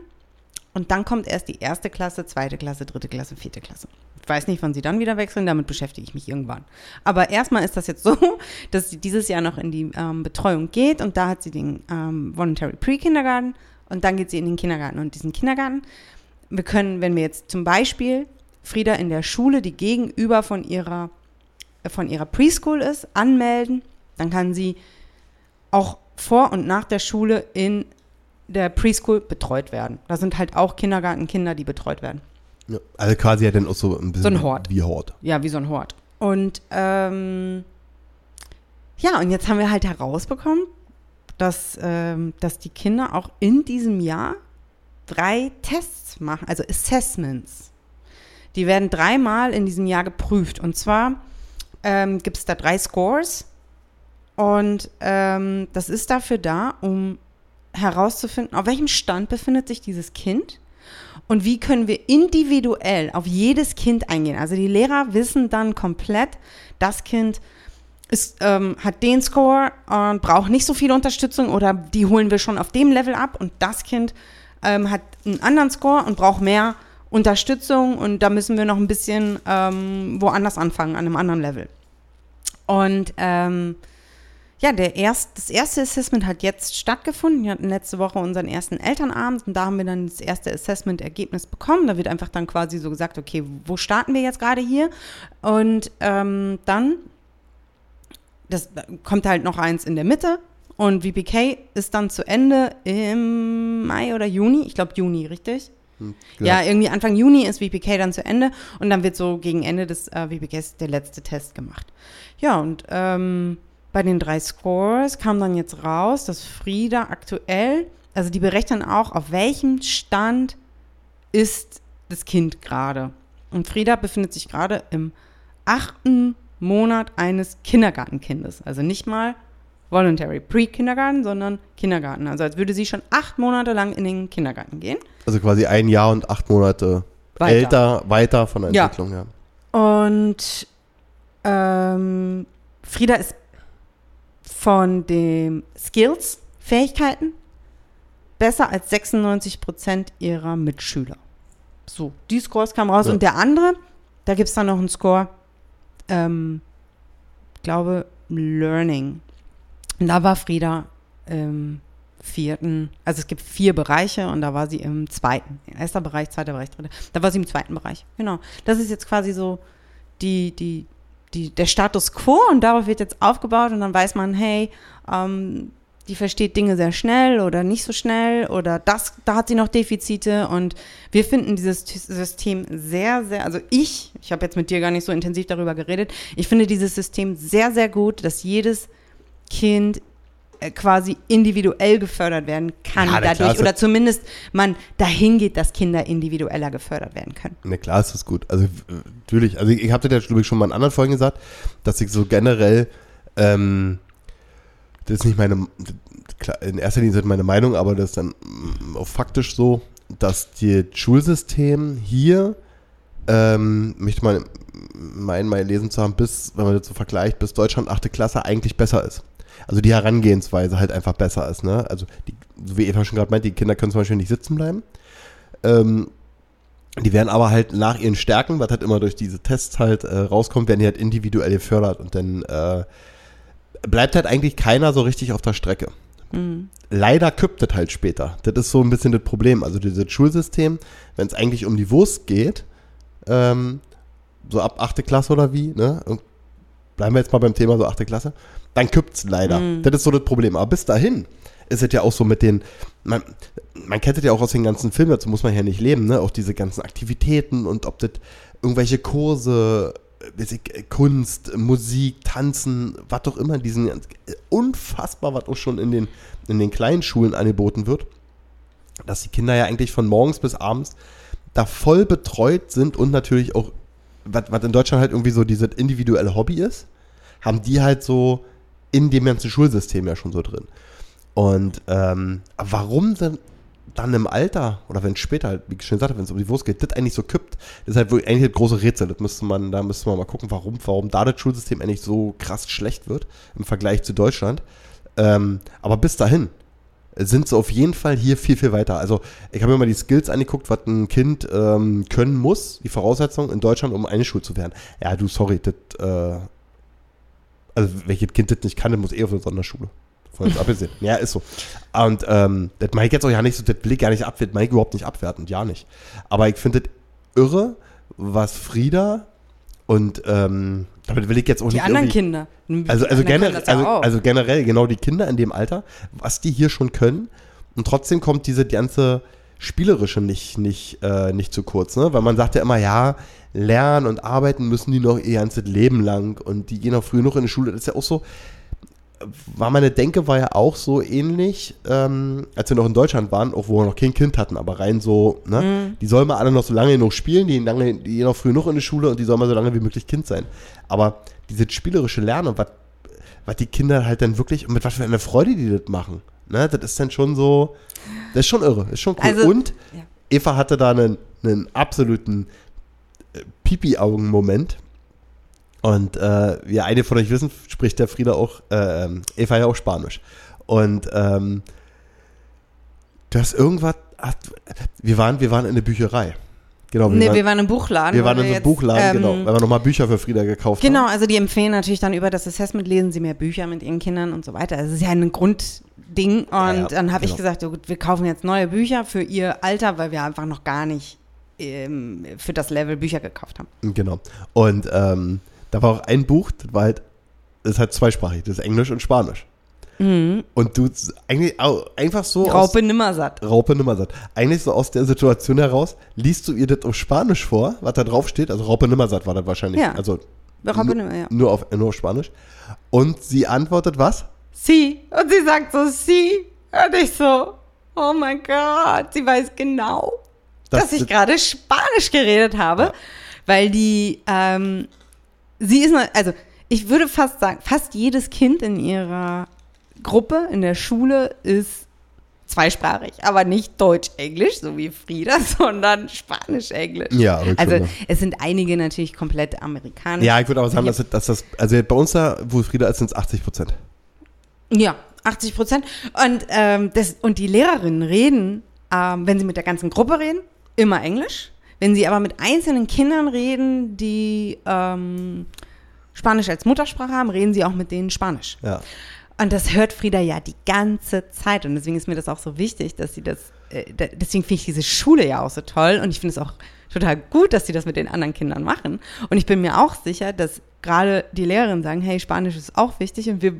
Und dann kommt erst die erste Klasse, zweite Klasse, dritte Klasse, vierte Klasse. Ich weiß nicht, wann sie dann wieder wechseln, damit beschäftige ich mich irgendwann. Aber erstmal ist das jetzt so, dass sie dieses Jahr noch in die ähm, Betreuung geht und da hat sie den ähm, Voluntary Pre-Kindergarten und dann geht sie in den Kindergarten. Und diesen Kindergarten, wir können, wenn wir jetzt zum Beispiel Frieda in der Schule, die gegenüber von ihrer von ihrer Preschool ist, anmelden. Dann kann sie auch vor und nach der Schule in der Preschool betreut werden. Da sind halt auch Kindergartenkinder, die betreut werden. Ja. Also quasi ja dann auch so ein bisschen So ein Hort. wie Hort. Ja, wie so ein Hort. Und ähm, ja, und jetzt haben wir halt herausbekommen, dass, ähm, dass die Kinder auch in diesem Jahr drei Tests machen, also Assessments. Die werden dreimal in diesem Jahr geprüft. Und zwar ähm, gibt es da drei Scores. Und ähm, das ist dafür da, um herauszufinden, auf welchem Stand befindet sich dieses Kind und wie können wir individuell auf jedes Kind eingehen. Also die Lehrer wissen dann komplett, das Kind ist, ähm, hat den Score und braucht nicht so viel Unterstützung oder die holen wir schon auf dem Level ab und das Kind ähm, hat einen anderen Score und braucht mehr Unterstützung und da müssen wir noch ein bisschen ähm, woanders anfangen, an einem anderen Level. Und ähm, ja, der erst, das erste Assessment hat jetzt stattgefunden. Wir hatten letzte Woche unseren ersten Elternabend und da haben wir dann das erste Assessment-Ergebnis bekommen. Da wird einfach dann quasi so gesagt, okay, wo starten wir jetzt gerade hier? Und ähm, dann, das kommt halt noch eins in der Mitte und VPK ist dann zu Ende im Mai oder Juni. Ich glaube Juni, richtig? Ja, irgendwie Anfang Juni ist VPK dann zu Ende und dann wird so gegen Ende des äh, VPKs der letzte Test gemacht. Ja, und ähm, bei den drei Scores kam dann jetzt raus, dass Frieda aktuell, also die berechnen auch, auf welchem Stand ist das Kind gerade. Und Frieda befindet sich gerade im achten Monat eines Kindergartenkindes. Also nicht mal Voluntary Pre-Kindergarten, sondern Kindergarten. Also als würde sie schon acht Monate lang in den Kindergarten gehen. Also quasi ein Jahr und acht Monate Weiter. älter, weiter von der Ja. Entwicklung, ja. Und ähm, Frieda ist von den Skills, Fähigkeiten, besser als 96 Prozent ihrer Mitschüler. So, die Scores kamen raus. Ja. Und der andere, da gibt es dann noch einen Score, ähm, ich glaube, Learning. Und da war Frieda im vierten, also es gibt vier Bereiche und da war sie im zweiten. Erster Bereich, zweiter Bereich, dritter. Da war sie im zweiten Bereich. Genau. Das ist jetzt quasi so die, die, die, der Status quo und darauf wird jetzt aufgebaut und dann weiß man, hey, ähm, die versteht Dinge sehr schnell oder nicht so schnell oder das, da hat sie noch Defizite und wir finden dieses System sehr, sehr, also ich, ich habe jetzt mit dir gar nicht so intensiv darüber geredet, ich finde dieses System sehr, sehr gut, dass jedes Kind quasi individuell gefördert werden kann Ja, dadurch klar, ist oder das- zumindest man dahin geht, dass Kinder individueller gefördert werden können. Na klar ist das gut. Also äh, natürlich, also ich, ich habe dir ja glaube ich, schon mal in anderen Folgen gesagt, dass ich so generell, ähm, das ist nicht meine, klar, in erster Linie ist das meine Meinung, aber das ist dann mm, auch faktisch so, dass das Schulsystem hier, ähm, möchte man meinen, mal gelesen zu haben, bis, wenn man das so vergleicht, bis Deutschland 8. Klasse eigentlich besser ist. Also die Herangehensweise halt einfach besser ist, ne? Also die, so wie Eva schon gerade meint, die Kinder können zum Beispiel nicht sitzen bleiben. Ähm, die werden aber halt nach ihren Stärken, was halt immer durch diese Tests halt äh, rauskommt, werden die halt individuell gefördert und dann äh, bleibt halt eigentlich keiner so richtig auf der Strecke. Leider kippt das halt später. Das ist so ein bisschen das Problem. Also dieses Schulsystem, wenn es eigentlich um die Wurst geht, ähm, so ab 8. Klasse oder wie, ne? Und bleiben wir jetzt mal beim Thema so 8. Klasse, dann kippt es leider. Das ist so das Problem. Aber bis dahin ist es ja auch so mit den, man, man kennt es ja auch aus den ganzen Filmen, dazu muss man ja nicht leben, ne? Auch diese ganzen Aktivitäten und ob das irgendwelche Kurse, äh, äh, Kunst, Musik, Tanzen, was auch immer, diesen ganz- äh, unfassbar, was auch schon in den, in den kleinen Schulen angeboten wird, dass die Kinder ja eigentlich von morgens bis abends da voll betreut sind und natürlich auch, was, was in Deutschland halt irgendwie so dieses individuelle Hobby ist, haben die halt so in dem ganzen Schulsystem ja schon so drin. Und ähm, warum denn dann im Alter oder wenn später, halt, wie ich schon sagte, wenn es um die Wurst geht, das eigentlich so kippt, ist halt wirklich eigentlich das große Rätsel. Das müsste man, da müsste man mal gucken, warum, warum da das Schulsystem eigentlich so krass schlecht wird im Vergleich zu Deutschland. Ähm, aber bis dahin sind sie auf jeden Fall hier viel, viel weiter. Also ich habe mir mal die Skills angeguckt, was ein Kind ähm, können muss, die Voraussetzung in Deutschland, um eingeschult zu werden. Ja, du, sorry, das, äh, also welches Kind das nicht kann, das muss eh auf eine Sonderschule. Von uns abgesehen. Ja, ist so. Und ähm, das meine ich jetzt auch ja nicht so, das will ich gar nicht abwerten, meine ich überhaupt nicht abwertend, ja nicht. Aber ich finde das irre, was Frieda und ähm, damit will ich jetzt auch Die nicht anderen Kinder. also, also, Die anderen können generell, also, also generell, genau die Kinder in dem Alter, was die hier schon können. Und trotzdem kommt diese ganze Spielerische nicht, nicht, äh, nicht zu kurz, ne? Weil man sagt ja immer, ja, lernen und arbeiten müssen die noch ihr ganzes Leben lang und die gehen auch früh noch in die Schule. Das ist ja auch so, war meine Denke war ja auch so ähnlich, ähm, als wir noch in Deutschland waren, auch wo wir noch kein Kind hatten, aber rein so, ne? Mhm. Die sollen mal alle noch so lange genug spielen, die, lange, die gehen noch früh noch in die Schule und die sollen mal so lange wie möglich Kind sein. Aber dieses spielerische Lernen und was was die Kinder halt dann wirklich, und mit was für einer Freude die das machen, ne? Das ist dann schon so, das ist schon irre, ist schon cool. Also, und ja. Eva hatte da einen, einen absoluten Pipi-Augen-Moment. Und äh, wie einige von euch wissen, spricht der Frieda auch, äh, ähm, Eva ja auch Spanisch. Und ähm, das irgendwas, hat, wir waren, wir waren in der Bücherei. Genau, wir, nee, waren, wir waren im Buchladen. wir waren in so einem Buchladen, ähm, genau, weil wir nochmal Bücher für Frieda gekauft Genau, haben. also die empfehlen natürlich dann über das Assessment, lesen sie mehr Bücher mit ihren Kindern und so weiter. Das ist ja ein Grundding. Und ja, dann habe ich genau. gesagt, so gut, wir kaufen jetzt neue Bücher für ihr Alter, weil wir einfach noch gar nicht ähm, für das Level Bücher gekauft haben. Genau. Und ähm, da war auch ein Buch, das war halt, das ist halt zweisprachig, das ist Englisch und Spanisch. Und du eigentlich einfach so aus, Raupe nimmersatt. Raupe Nimmersatt. Eigentlich so aus der Situation heraus, liest du ihr das auf Spanisch vor, was da drauf steht? Also Raupe Nimmersatt war das wahrscheinlich. Ja. Also Raupe Nimmer, ja. nur, auf, nur auf Spanisch. Und sie antwortet was? Sie. Und sie sagt so, sie. Und ich so, oh mein Gott, sie weiß genau, Das- dass ich gerade Spanisch geredet habe, weil die, ähm, sie ist, also ich würde fast sagen, fast jedes Kind in ihrer Gruppe, in der Schule ist zweisprachig, aber nicht Deutsch-Englisch, so wie Frieda, sondern Spanisch-Englisch. Ja, aber Also es sind einige natürlich komplett amerikanisch. Ja, ich würde aber sagen, dass, das- dass das, also bei uns da, wo Frieda ist, sind es 80 Prozent. Ja, 80 Prozent. Und, ähm, das, und die Lehrerinnen reden, ähm, wenn sie mit der ganzen Gruppe reden, immer Englisch. Wenn sie aber mit einzelnen Kindern reden, die ähm, Spanisch als Muttersprache haben, reden sie auch mit denen Spanisch. Ja. Und das hört Frieda ja die ganze Zeit. Und deswegen ist mir das auch so wichtig, dass sie das, äh, da- deswegen finde ich diese Schule ja auch so toll. Und ich finde es auch total gut, dass sie das mit den anderen Kindern machen. Und ich bin mir auch sicher, dass gerade die Lehrerinnen sagen, hey, Spanisch ist auch wichtig und wir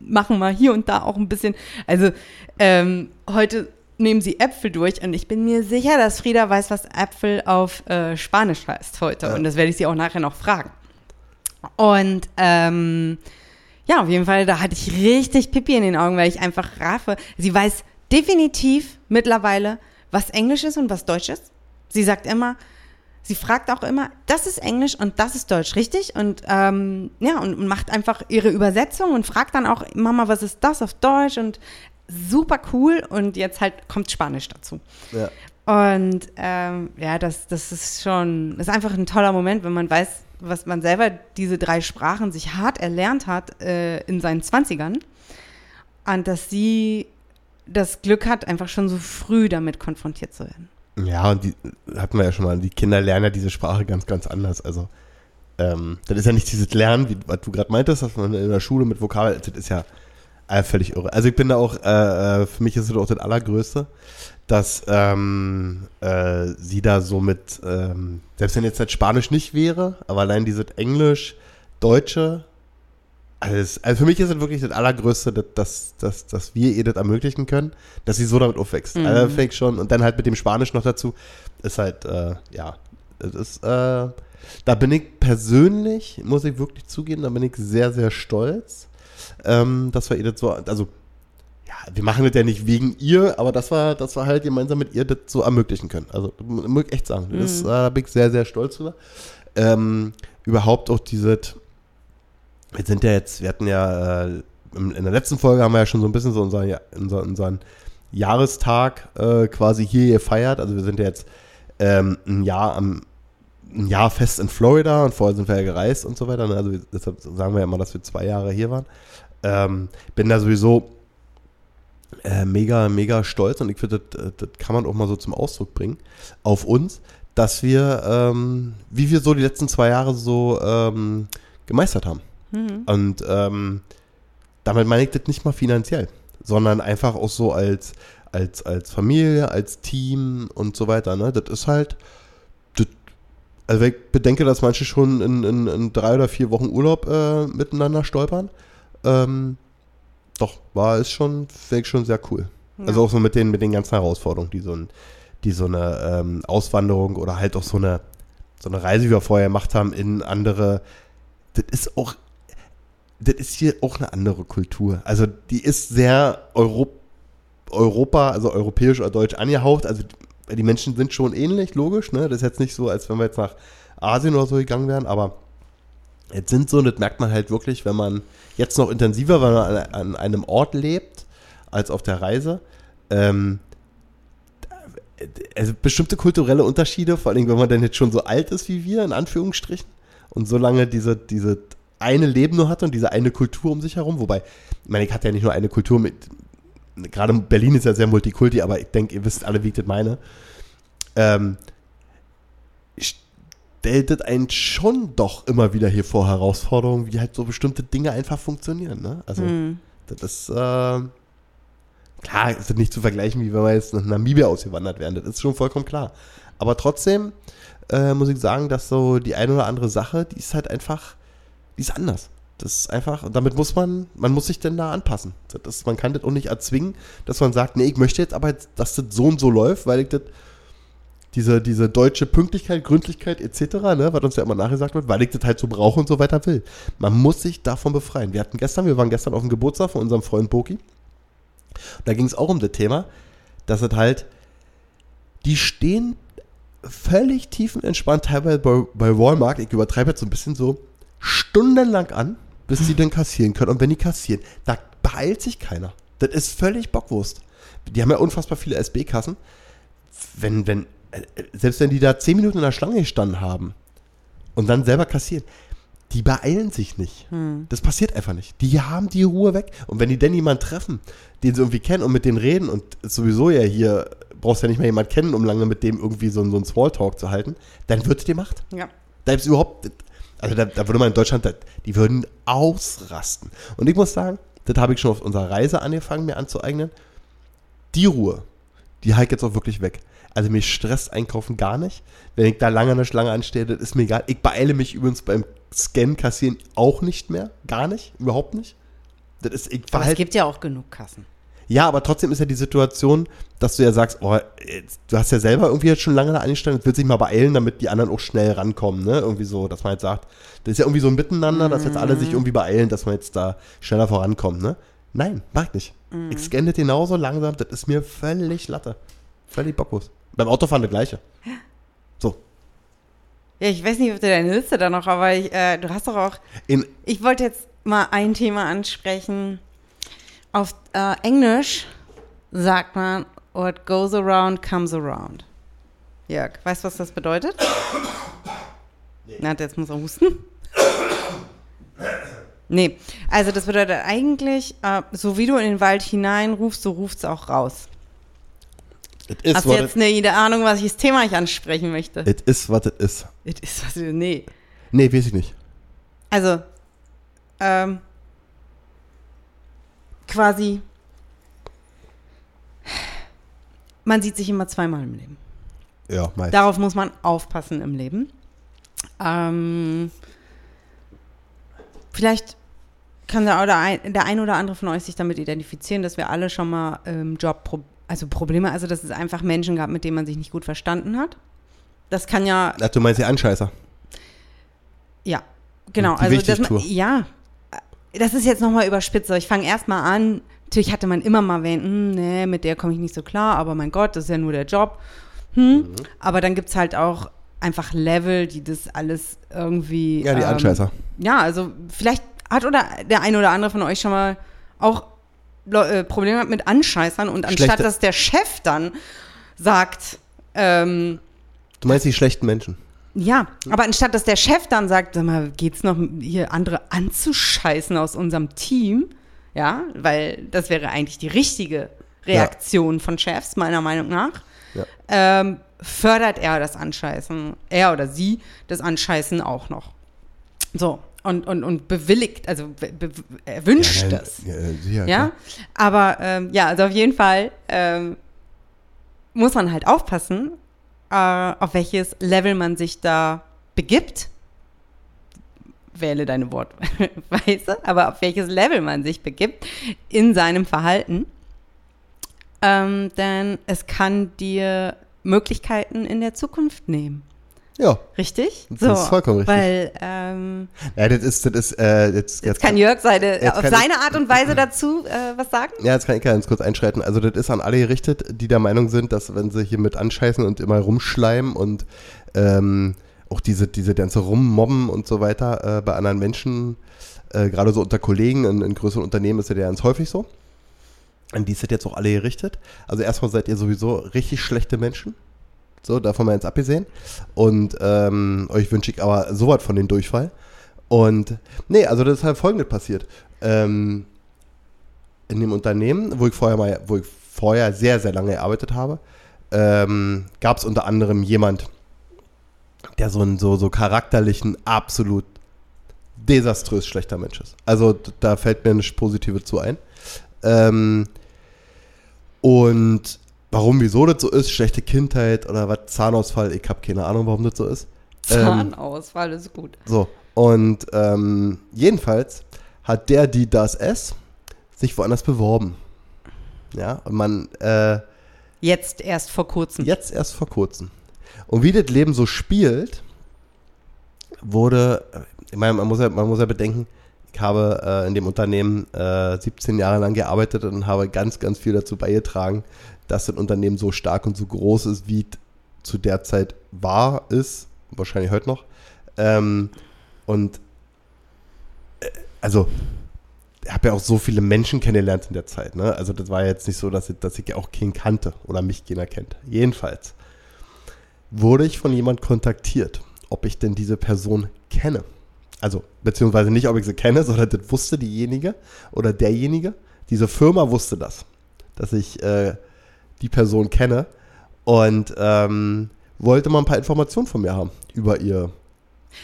machen mal hier und da auch ein bisschen. Also ähm, heute nehmen sie Äpfel durch und ich bin mir sicher, dass Frieda weiß, was Äpfel auf äh, Spanisch heißt heute. Ja. Und das werde ich sie auch nachher noch fragen. Und ähm, ja, auf jeden Fall, da hatte ich richtig Pipi in den Augen, weil ich einfach raffe. Sie weiß definitiv mittlerweile, was Englisch ist und was Deutsch ist. Sie sagt immer, sie fragt auch immer, das ist Englisch und das ist Deutsch, richtig? Und ähm, ja, und, und macht einfach ihre Übersetzung und fragt dann auch, Mama, was ist das auf Deutsch? Und super cool. Und jetzt halt kommt Spanisch dazu. Ja. Und ähm, ja, das, das ist schon, ist einfach ein toller Moment, wenn man weiß, was man selber diese drei Sprachen sich hart erlernt hat äh, in seinen Zwanzigern. Und dass sie das Glück hat, einfach schon so früh damit konfrontiert zu werden. Ja, und die hatten wir ja schon mal, die Kinder lernen ja diese Sprache ganz, ganz anders. Also, ähm, das ist ja nicht dieses Lernen, wie was du gerade meintest, dass man in der Schule mit Vokabeln, das ist ja äh, völlig irre. Also ich bin da auch, äh, äh, für mich ist es auch das Allergrößte, dass ähm, äh, sie da so mit, ähm, selbst wenn jetzt das Spanisch nicht wäre, aber allein dieses Englisch, Deutsche, also, also für mich ist es wirklich das Allergrößte, dass, dass, dass, dass wir ihr das ermöglichen können, dass sie so damit aufwächst. Mhm. Also fake schon. Und dann halt mit dem Spanisch noch dazu, ist halt, äh, ja, das ist, äh, da bin ich persönlich, muss ich wirklich zugeben, da bin ich sehr, sehr stolz, ähm, dass wir ihr das so, also, ja, wir machen das ja nicht wegen ihr, aber das war, das war halt gemeinsam mit ihr das so ermöglichen können. Also, muss ich echt sagen. Das, äh, da bin ich sehr, sehr stolz drüber. Ähm, überhaupt auch dieses, wir sind ja jetzt, wir hatten ja äh, in in der letzten Folge haben wir ja schon so ein bisschen so unseren, Ja- unser, unseren Jahrestag äh, quasi hier gefeiert. Also wir sind ja jetzt ähm, ein Jahr am ein Jahr fest in Florida und vorher sind wir ja gereist und so weiter. ne? Also deshalb sagen wir ja immer, dass wir zwei Jahre hier waren. Ähm, bin da sowieso äh, mega, mega stolz und ich finde, das, äh, das kann man auch mal so zum Ausdruck bringen auf uns, dass wir, ähm, wie wir so die letzten zwei Jahre so ähm, gemeistert haben. Mhm. Und ähm, damit meine ich das nicht mal finanziell, sondern einfach auch so als, als, als Familie, als Team und so weiter. Ne? Das ist halt, also wenn ich bedenke, dass manche schon in, in, in drei oder vier Wochen Urlaub äh, miteinander stolpern, ähm, doch, war es schon, finde ich schon sehr cool. Also auch so mit den, mit den ganzen Herausforderungen, die so, ein, die so eine ähm, Auswanderung oder halt auch so eine, so eine Reise, wie wir vorher gemacht haben, in andere, das ist auch, das ist hier auch eine andere Kultur. Also die ist sehr Euro, Europa, also europäisch oder deutsch angehaucht. Also die, Menschen sind schon ähnlich, logisch. Ne? Das ist jetzt nicht so, als wenn wir jetzt nach Asien oder so gegangen wären, aber jetzt sind so, das merkt man halt wirklich, wenn man jetzt noch intensiver, weil man an, an einem Ort lebt, als auf der Reise. Ähm, also bestimmte kulturelle Unterschiede, vor allem wenn man dann jetzt schon so alt ist wie wir, in Anführungsstrichen, und so lange diese, diese eine Leben nur hatte und diese eine Kultur um sich herum, wobei, ich meine, ich hatte ja nicht nur eine Kultur mit, gerade Berlin ist ja sehr multikulti, aber ich denke, ihr wisst alle, wie ich das meine. Ähm, stellt das einen schon doch immer wieder hier vor Herausforderungen, wie halt so bestimmte Dinge einfach funktionieren. Ne? Also, Mhm. das ist, äh, klar, ist das nicht zu vergleichen, wie wenn wir jetzt nach Namibia ausgewandert wären. Das ist schon vollkommen klar. Aber trotzdem äh, muss ich sagen, dass so die eine oder andere Sache, die ist halt einfach, die ist anders. Das ist einfach, damit muss man, man muss sich denn da anpassen. Das man kann das auch nicht erzwingen, dass man sagt, nee, ich möchte jetzt aber, dass das so und so läuft, weil ich das, diese, diese deutsche Pünktlichkeit, Gründlichkeit etc., ne, was uns ja immer nachgesagt wird, weil ich das halt so brauche und so weiter will. Man muss sich davon befreien. Wir hatten gestern, wir waren gestern auf dem Geburtstag von unserem Freund Boki. Da ging es auch um das Thema, dass es halt, die stehen völlig tiefenentspannt teilweise bei, bei Walmart, ich übertreibe jetzt so ein bisschen so, stundenlang an, bis sie dann kassieren können. Und wenn die kassieren, da beeilt sich keiner. Das ist völlig Bockwurst. Die haben ja unfassbar viele SB-Kassen. Wenn, wenn, äh, selbst wenn die da zehn Minuten in der Schlange gestanden haben und dann selber kassieren, die beeilen sich nicht. Das passiert einfach nicht. Die haben die Ruhe weg. Und wenn die denn jemanden treffen, den sie irgendwie kennen und mit denen reden und sowieso ja hier brauchst ja nicht mehr jemanden kennen, um lange mit dem irgendwie so, so einen Smalltalk zu halten, dann wird die gemacht. Ja. Da ist überhaupt, also da, da würde man in Deutschland, da, die würden ausrasten. Und ich muss sagen, das habe ich schon auf unserer Reise angefangen, mir anzueignen. Die Ruhe, die halt jetzt auch wirklich weg. Also mir stresst Einkaufen gar nicht. Wenn ich da lange eine Schlange anstehe, das ist mir egal. Ich beeile mich übrigens beim Scan kassieren auch nicht mehr. Gar nicht. Überhaupt nicht. Das ist, ich aber es gibt ja auch genug Kassen. Ja, aber trotzdem ist ja die Situation, dass du ja sagst, oh, jetzt, du hast ja selber irgendwie jetzt schon lange da angestanden, jetzt willst du dich mal beeilen, damit die anderen auch schnell rankommen, ne? Irgendwie so, dass man jetzt sagt, das ist ja irgendwie so ein Miteinander, dass jetzt alle sich mhm. irgendwie beeilen, dass man jetzt da schneller vorankommt, ne? Nein, mag ich nicht. Mhm. Ich scanne genauso langsam, das ist mir völlig Latte. Völlig bocklos. Beim Autofahren das gleiche. So. Ja, ich weiß nicht, ob du deine Liste da noch, aber ich, äh, du hast doch auch. In ich wollte jetzt mal ein Thema ansprechen. Auf äh, Englisch sagt man, what goes around comes around. Jörg, weißt du, was das bedeutet? Nee. Na, jetzt muss er husten. Nee, also das bedeutet eigentlich, äh, so wie du in den Wald hineinrufst, so ruft es auch raus. It Hast du jetzt eine Ahnung, was ich das Thema ich ansprechen möchte? It is what it is. It is what it is. Nee. Nee, weiß ich nicht. Also, ähm, quasi, man sieht sich immer zweimal im Leben. Ja, meist. Darauf muss man aufpassen im Leben. Ähm, vielleicht kann der, oder ein, der ein oder andere von euch sich damit identifizieren, dass wir alle schon mal im Job Pro also Probleme, also dass es einfach Menschen gab, mit denen man sich nicht gut verstanden hat. Das kann ja. Ach, du meinst die Anscheißer? Ja, genau. Die also das, ja, das ist jetzt nochmal überspitzt. Ich fange erstmal an. Natürlich hatte man immer mal wen, hm, nee, mit der komme ich nicht so klar, aber mein Gott, das ist ja nur der Job. Hm. Mhm. Aber dann gibt es halt auch einfach Level, die das alles irgendwie. Ja, die ähm, Anscheißer. Ja, also vielleicht hat oder der eine oder andere von euch schon mal auch äh, Probleme hat mit Anscheißern und anstatt Schlechte. dass der Chef dann sagt, ähm, Du meinst die schlechten Menschen? Ja, aber anstatt dass der Chef dann sagt, sag mal, geht's noch hier andere anzuscheißen aus unserem Team? Ja, weil das wäre eigentlich die richtige Reaktion ja. von Chefs, meiner Meinung nach. Ja. Ähm, fördert er das Anscheißen, er oder sie das Anscheißen auch noch. So, und, und, und bewilligt, also be, er wünscht ja, das. Ja, ja, ja? aber ähm, ja, also auf jeden Fall ähm, muss man halt aufpassen, äh, auf welches Level man sich da begibt. Wähle deine Wortweise, aber auf welches Level man sich begibt in seinem Verhalten. Ähm, denn es kann dir Möglichkeiten in der Zukunft nehmen. Ja. Richtig? Das so, ist vollkommen richtig. Weil, ähm, ja, das ist, das ist, äh, jetzt, jetzt, kann Jörg seine, auf seine Art und Weise dazu äh, was sagen? Ja, jetzt kann ich ganz kurz einschreiten. Also, das ist an alle gerichtet, die der Meinung sind, dass, wenn sie hier mit anscheißen und immer rumschleimen und ähm, auch diese, diese ganze Rummobben und so weiter äh, bei anderen Menschen, äh, gerade so unter Kollegen in, in größeren Unternehmen ist ja ganz häufig so. An die sind jetzt auch alle gerichtet. Also, erstmal seid ihr sowieso richtig schlechte Menschen. So, davon mal jetzt abgesehen. Und ähm, euch wünsche ich aber sowas von den Durchfall. Und nee, also das ist halt folgendes passiert. Ähm, in dem Unternehmen, wo ich vorher mal, wo ich vorher sehr, sehr lange gearbeitet habe, ähm, gab es unter anderem jemand, der so ein so, so charakterlichen, absolut desaströs schlechter Mensch ist. Also da fällt mir eine positive zu ein. Ähm, und Warum, wieso das so ist, schlechte Kindheit oder was, Zahnausfall, ich habe keine Ahnung, warum das so ist. Zahnausfall ähm, ist gut. So, und ähm, jedenfalls hat der, die, das S, sich woanders beworben. Ja, und man. Äh, jetzt erst vor kurzem. Jetzt erst vor kurzem. Und wie das Leben so spielt, wurde, ich meine, man muss ja, man muss ja bedenken, ich habe äh, in dem Unternehmen äh, 17 Jahre lang gearbeitet und habe ganz, ganz viel dazu beigetragen, dass ein Unternehmen so stark und so groß ist, wie zu der Zeit war, ist, wahrscheinlich heute noch. Ähm, und äh, also, ich habe ja auch so viele Menschen kennengelernt in der Zeit. Ne? Also, das war jetzt nicht so, dass ich, dass ich auch keinen kannte oder mich keiner kennt. Jedenfalls wurde ich von jemand kontaktiert, ob ich denn diese Person kenne. Also, beziehungsweise nicht, ob ich sie kenne, sondern das wusste diejenige oder derjenige. Diese Firma wusste das, dass ich äh, die Person kenne und ähm, wollte mal ein paar Informationen von mir haben über ihr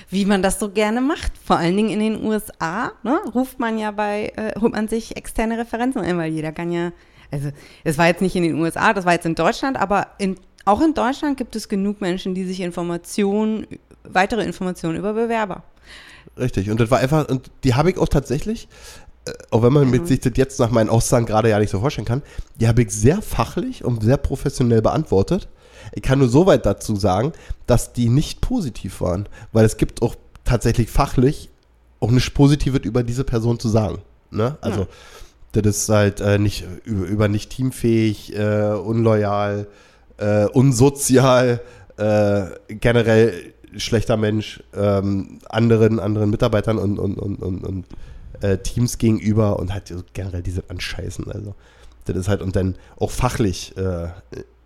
Wie man das so gerne macht, vor allen Dingen in den USA, ne, ruft man ja bei, äh, holt man sich externe Referenzen ein, weil jeder kann ja, also es war jetzt nicht in den USA, das war jetzt in Deutschland, aber in, auch in Deutschland gibt es genug Menschen, die sich Informationen, weitere Informationen über Bewerber. Richtig, und das war einfach, und die habe ich auch tatsächlich, auch wenn man mit sich das jetzt nach meinen Aussagen gerade ja nicht so vorstellen kann, die habe ich sehr fachlich und sehr professionell beantwortet. Ich kann nur so weit dazu sagen, dass die nicht positiv waren, weil es gibt auch tatsächlich fachlich auch nichts Positives über diese Person zu sagen. Ne? Also, das ist halt äh, nicht über, über nicht teamfähig, äh, unloyal, äh, unsozial, äh, generell schlechter Mensch ähm, anderen, anderen Mitarbeitern und, und, und, und, und äh, Teams gegenüber und halt generell diese Anscheißen. Also, das ist halt und dann auch fachlich, äh,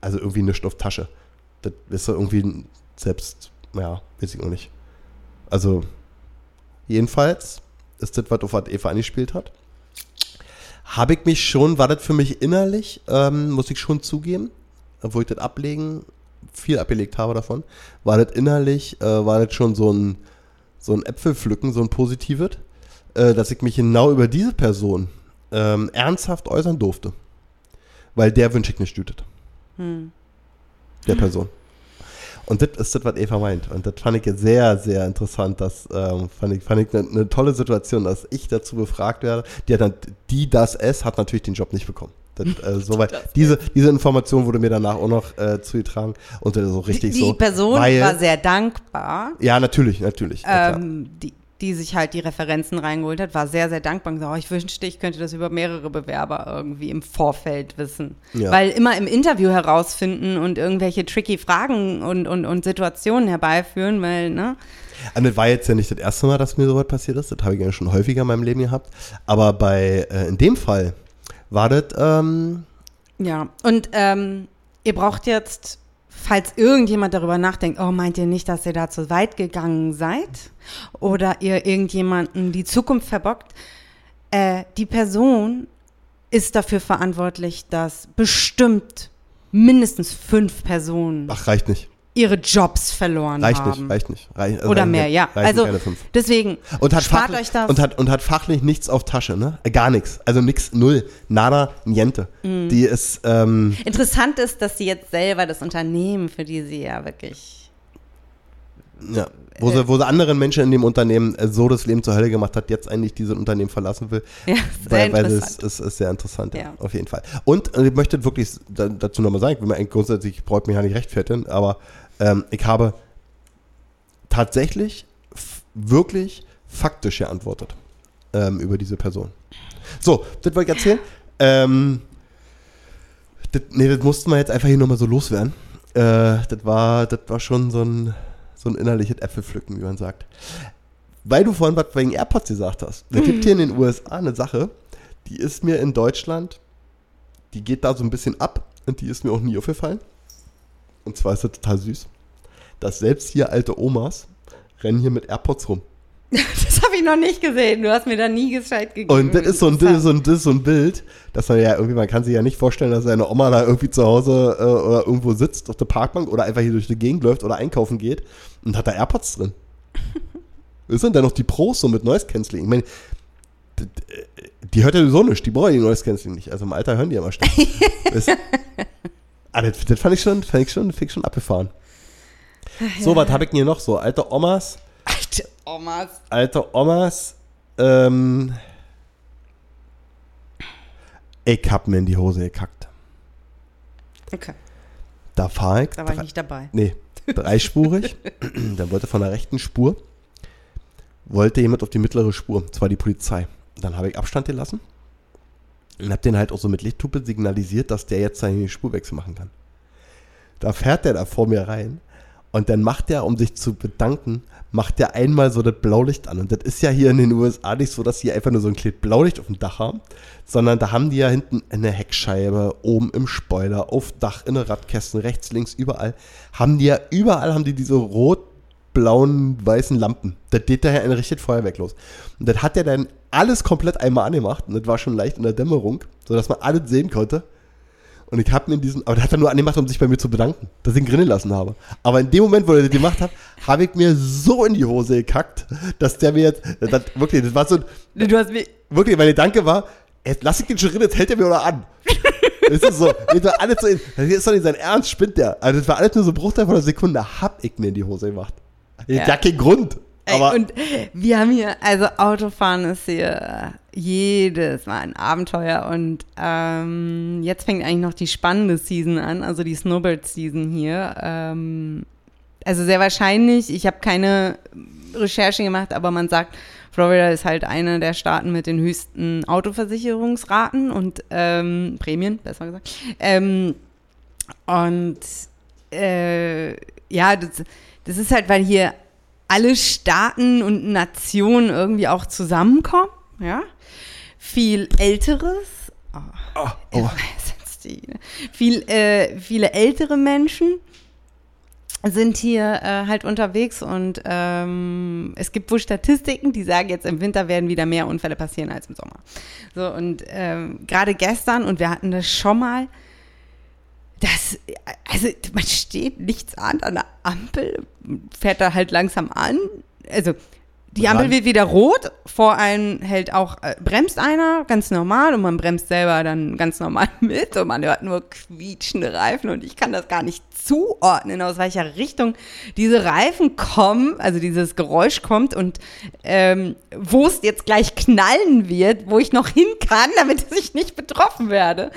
also irgendwie eine Stofftasche. Das ist irgendwie selbst, ja, weiß ich auch nicht. Also, jedenfalls ist das, was auf was Eva angespielt hat. Habe ich mich schon, war das für mich innerlich, ähm, muss ich schon zugeben, obwohl ich das ablegen, viel abgelegt habe davon, war das innerlich, äh, war das schon so ein, so ein Äpfelpflücken, so ein positives, äh, dass ich mich genau über diese Person ähm, ernsthaft äußern durfte. Weil der wünsche ich nicht stütet. Der Person. Und das ist das, was Eva meint. Und das fand ich jetzt sehr, sehr interessant. Das ähm, fand ich, fand ich eine, eine tolle Situation, dass ich dazu befragt werde. Die, dann, die das es hat natürlich den Job nicht bekommen. Das, äh, soweit. diese, diese Information wurde mir danach auch noch äh, zugetragen. Und äh, so richtig die so. Person weil, war sehr dankbar, Ja, natürlich, natürlich. ja, ähm, die, die sich halt die Referenzen reingeholt hat, war sehr, sehr dankbar und gesagt, oh, ich wünschte, ich könnte das über mehrere Bewerber irgendwie im Vorfeld wissen. Ja. Weil immer im Interview herausfinden und irgendwelche tricky Fragen und, und, und Situationen herbeiführen, weil, ne? Und das war jetzt ja nicht das erste Mal, dass mir sowas passiert ist. Das habe ich ja schon häufiger in meinem Leben gehabt. Aber bei, äh, in dem Fall war das, ähm, Ja, und ähm, ihr braucht jetzt, falls irgendjemand darüber nachdenkt, oh, meint ihr nicht, dass ihr da zu weit gegangen seid? Oder ihr irgendjemanden die Zukunft verbockt? Äh, die Person ist dafür verantwortlich, dass bestimmt mindestens fünf Personen ach, reicht nicht. Ihre Jobs verloren Reicht haben. nicht, reicht nicht. Reich, also Oder reichen mehr, ja. reichen Also keine fünf. deswegen Und hat, spart fachlich, euch das. und, hat, und hat fachlich nichts auf Tasche, ne? Äh, Gar nichts. Also nix, null, nada, niente. Mhm. Die ist, ähm, Interessant ist, dass sie jetzt selber das Unternehmen, für die sie ja wirklich ja, wo, sie, wo sie anderen Menschen in dem Unternehmen äh, so das Leben zur Hölle gemacht hat, jetzt eigentlich dieses Unternehmen verlassen will. Ja, sehr weil, weil es interessant. ist, ist sehr interessant, ja, Ja. auf jeden Fall. Und äh, ich möchte wirklich da, dazu nochmal sagen, ich will mir eigentlich grundsätzlich, ich brauche mich ja nicht rechtfertigen, aber ähm, ich habe tatsächlich wirklich faktisch geantwortet ähm, über diese Person. So, das wollte ich erzählen. Ähm, das, nee, das mussten wir jetzt einfach hier nochmal so loswerden. Äh, das, war, das war schon so ein, so ein innerliches Äpfelpflücken, wie man sagt. Weil du vorhin was wegen AirPods gesagt hast. Es gibt hier in den USA eine Sache, die ist mir in Deutschland, die geht da so ein bisschen ab und die ist mir auch nie aufgefallen. Und zwar ist das total süß, dass selbst hier alte Omas rennen hier mit AirPods rum. Das habe ich noch nicht gesehen. Du hast mir da nie gescheit gegeben. Und das ist so ein, das ist so ein, das ist so ein Bild, dass man ja irgendwie, man kann sich ja nicht vorstellen, dass seine Oma da irgendwie zu Hause äh, oder irgendwo sitzt auf der Parkbank oder einfach hier durch die Gegend läuft oder einkaufen geht und hat da AirPods drin. Das sind dann noch die Pros so mit Noise Cancelling. Ich meine, die hört ja sowieso nicht, die brauchen die Noise Cancelling nicht. Also im Alter hören die ja mal stark. ah, das, das fand ich schon, fand ich schon, fand ich schon abgefahren. So, was habe ich denn hier noch so? Alte Omas, Alte Omas. alte Omas, ähm, ich hab mir in die Hose gekackt. Okay, Da fahr ich, da war ich drei- nicht dabei. nee, dreispurig, dann wollte von der rechten Spur, wollte jemand auf die mittlere Spur, zwar die Polizei. Dann habe ich Abstand gelassen und habe den halt auch so mit Lichthupe signalisiert, dass der jetzt seine Spurwechsel machen kann. Da fährt der da vor mir rein und dann macht der, um sich zu bedanken, macht der einmal so das Blaulicht an. Und das ist ja hier in den USA nicht so, dass die einfach nur so ein kleines Blaulicht auf dem Dach haben, sondern da haben die ja hinten eine Heckscheibe, oben im Spoiler, auf Dach, in den Radkästen, rechts, links, überall. Haben die ja, überall haben die diese rot-blauen, weißen Lampen. Das geht daher ein richtig Feuerwerk los. Und das hat er dann alles komplett einmal angemacht und das war schon leicht in der Dämmerung, sodass man alles sehen konnte. Und ich habe mir diesen, aber der hat er nur angemacht, um sich bei mir zu bedanken, dass ich ihn grinnen lassen habe. Aber in dem Moment, wo er das gemacht hat, habe ich mir so in die Hose gekackt, dass der mir jetzt, das, wirklich, das war so, Du hast mir. wirklich, mein Gedanke war, jetzt lass ich den schon drin, jetzt hält er mir oder an. Das ist so, das war alles so, das ist doch nicht sein Ernst, spinnt der. Also das war alles nur so ein Bruchteil von einer Sekunde, hab ich mir in die Hose gemacht. Ja, Ja. kein Grund. Ey, Aber und wir haben hier, also Autofahren ist hier jedes Mal ein Abenteuer und ähm, jetzt fängt eigentlich noch die spannende Season an, also die Snowbird-Season hier. Ähm, also sehr wahrscheinlich, ich habe keine Recherche gemacht, aber man sagt, Florida ist halt einer der Staaten mit den höchsten Autoversicherungsraten und ähm, Prämien, besser gesagt. Ähm, und äh, ja, das, das ist halt, weil hier alle Staaten und Nationen irgendwie auch zusammenkommen, ja. Viel Älteres, oh, oh, oh. Ne? viel, äh, viele ältere Menschen sind hier äh, halt unterwegs und ähm, es gibt wohl Statistiken, die sagen, jetzt im Winter werden wieder mehr Unfälle passieren als im Sommer. So und ähm, gerade gestern und wir hatten das schon mal, das, also man steht nichts an an der Ampel, fährt da halt langsam an, also die Ampel wird wieder rot, vor einem hält auch, äh, bremst einer, ganz normal, und man bremst selber dann ganz normal mit und man hört nur quietschende Reifen und ich kann das gar nicht zuordnen, aus welcher Richtung diese Reifen kommen, also dieses Geräusch kommt und ähm, wo es jetzt gleich knallen wird, wo ich noch hin kann, damit ich nicht betroffen werde.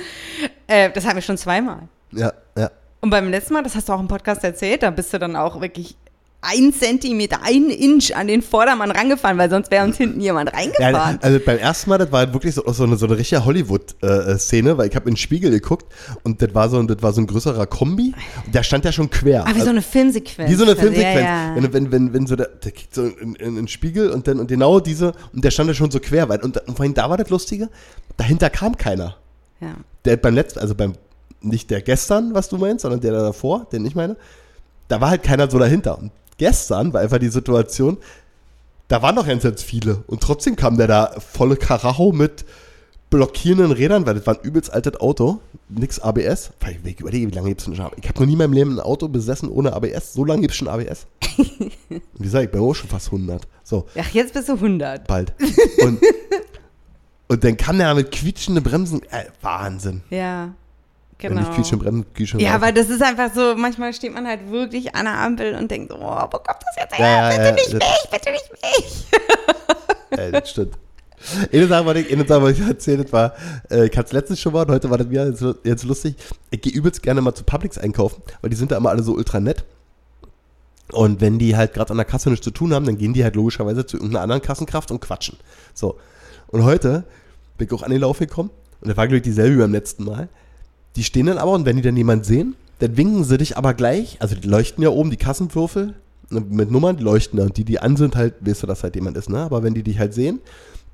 Äh, das hatten wir schon zweimal. Ja, ja. Und beim letzten Mal, das hast du auch im Podcast erzählt, da bist du dann auch wirklich ein Zentimeter, ein Inch an den Vordermann rangefahren, weil sonst wäre uns hinten jemand Ja, reingefahren. also beim ersten Mal, das war halt wirklich so, so eine, so eine richtige Hollywood-Szene, weil ich habe in den Spiegel geguckt und das war so, ein- das war so ein größerer Kombi. Und der stand ja schon quer. Ah, wie so eine Filmsequenz. Wie so eine Also, Filmsequenz. Ja, ja. Wenn, wenn, wenn, wenn so der, der kriegt so in, in, in den Spiegel und dann und genau diese, und der stand ja schon so quer. Weil, und, und vorhin da war das Lustige, dahinter kam keiner. ja. Der beim letzten, also beim, nicht der gestern, was du meinst, sondern der da davor, den ich meine, da war halt keiner so dahinter. Und gestern war einfach die Situation, da waren doch ganz, ganz viele. Und trotzdem kam der da volle Karacho mit blockierenden Rädern, weil das war ein übelst altes Auto, nix ABS. Weil Ich überlege, wie lange gibt es schon ABS? Ich habe noch nie in meinem Leben ein Auto besessen ohne ABS. So lange gibt es schon ABS. Und wie gesagt, ich bin auch schon fast 100. So, Ach, jetzt bist du 100. bald. Und, und dann kam der mit quietschenden Bremsen. Äh, Wahnsinn. Ja, Ja, genau. nicht quietschende Bremsen, quietschende Ja, weil das ist einfach so, manchmal steht man halt wirklich an der Ampel und denkt, so, oh, wo kommt das jetzt her? Ja, ja, bitte ja, nicht mich, bitte nicht mich. Ja, das stimmt. Eine Sache, was ich, eine Sache, was ich erzählt war, äh, ich hatte es letztens schon mal und heute war das wieder jetzt, jetzt lustig. Ich gehe übelst gerne mal zu Publix einkaufen, weil die sind da immer alle so ultra nett. Und wenn die halt gerade an der Kasse nichts zu tun haben, dann gehen die halt logischerweise zu irgendeiner anderen Kassenkraft und quatschen. So. Und heute bin ich auch an den Lauf gekommen und das war, glaube ich, dieselbe wie beim letzten Mal. Die stehen dann aber und wenn die dann jemand sehen, dann winken sie dich aber gleich. Also die leuchten ja oben, die Kassenwürfel ne, mit Nummern, die leuchten da. Und die, die an sind, halt, weißt du, dass halt jemand ist, ne? Aber wenn die dich halt sehen,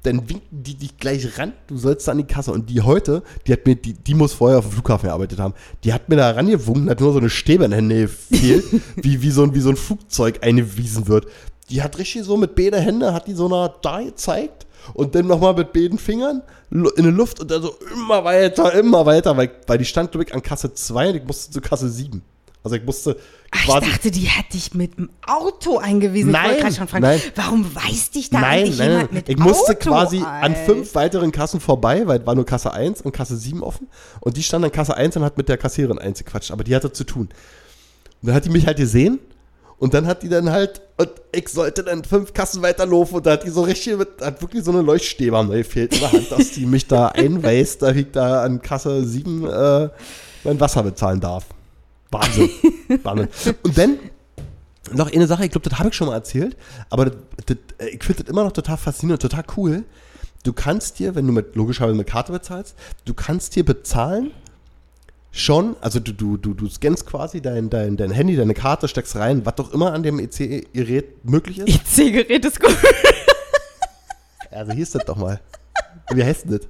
dann winken die dich gleich ran, du sollst an die Kasse. Und die heute, die hat mir, die, die muss vorher auf dem Flughafen gearbeitet haben, die hat mir da rangewunken, hat nur so eine Stäbe in den Händen gefehlt, wie, wie, so ein, wie so ein Flugzeug eingewiesen wird. Die hat richtig so mit beiden Händen, hat die so einer da gezeigt und dann nochmal mit beiden Fingern in die Luft und dann so immer weiter, immer weiter, weil, weil die stand, glaube ich, an Kasse 2 und ich musste zu Kasse 7. Also ich musste Ach, quasi. ich dachte, die hat dich mit dem Auto eingewiesen. ich Nein, gerade schon fragen, nein. warum weiß dich da Nein, eigentlich nein, nein. jemand mit Ich musste Auto quasi ein? an fünf weiteren Kassen vorbei, weil es war nur Kasse 1 und Kasse 7 offen. Und die stand an Kasse 1 und hat mit der Kassiererin eingequatscht. Aber die hatte zu tun. Und dann hat die mich halt gesehen. Und dann hat die dann halt, und ich sollte dann fünf Kassen weiterlaufen. Und da hat die so richtig, mit, hat wirklich so eine Leuchtstäbe mir gefehlt in der Hand, dass die mich da einweist, da ich da an Kasse 7 äh, mein Wasser bezahlen darf. Wahnsinn. Wahnsinn. Und dann noch eine Sache, ich glaube, das habe ich schon mal erzählt, aber das, das, äh, ich finde das immer noch total faszinierend, total cool. Du kannst dir, wenn du mit logischerweise mit Karte bezahlst, du kannst dir bezahlen schon, also du, du, du, du scannst quasi dein, dein, dein Handy, deine Karte, steckst rein, was doch immer an dem EC-Gerät möglich ist. IC-Gerät ist gut. Also hier ist das doch mal. Wie heißt denn das?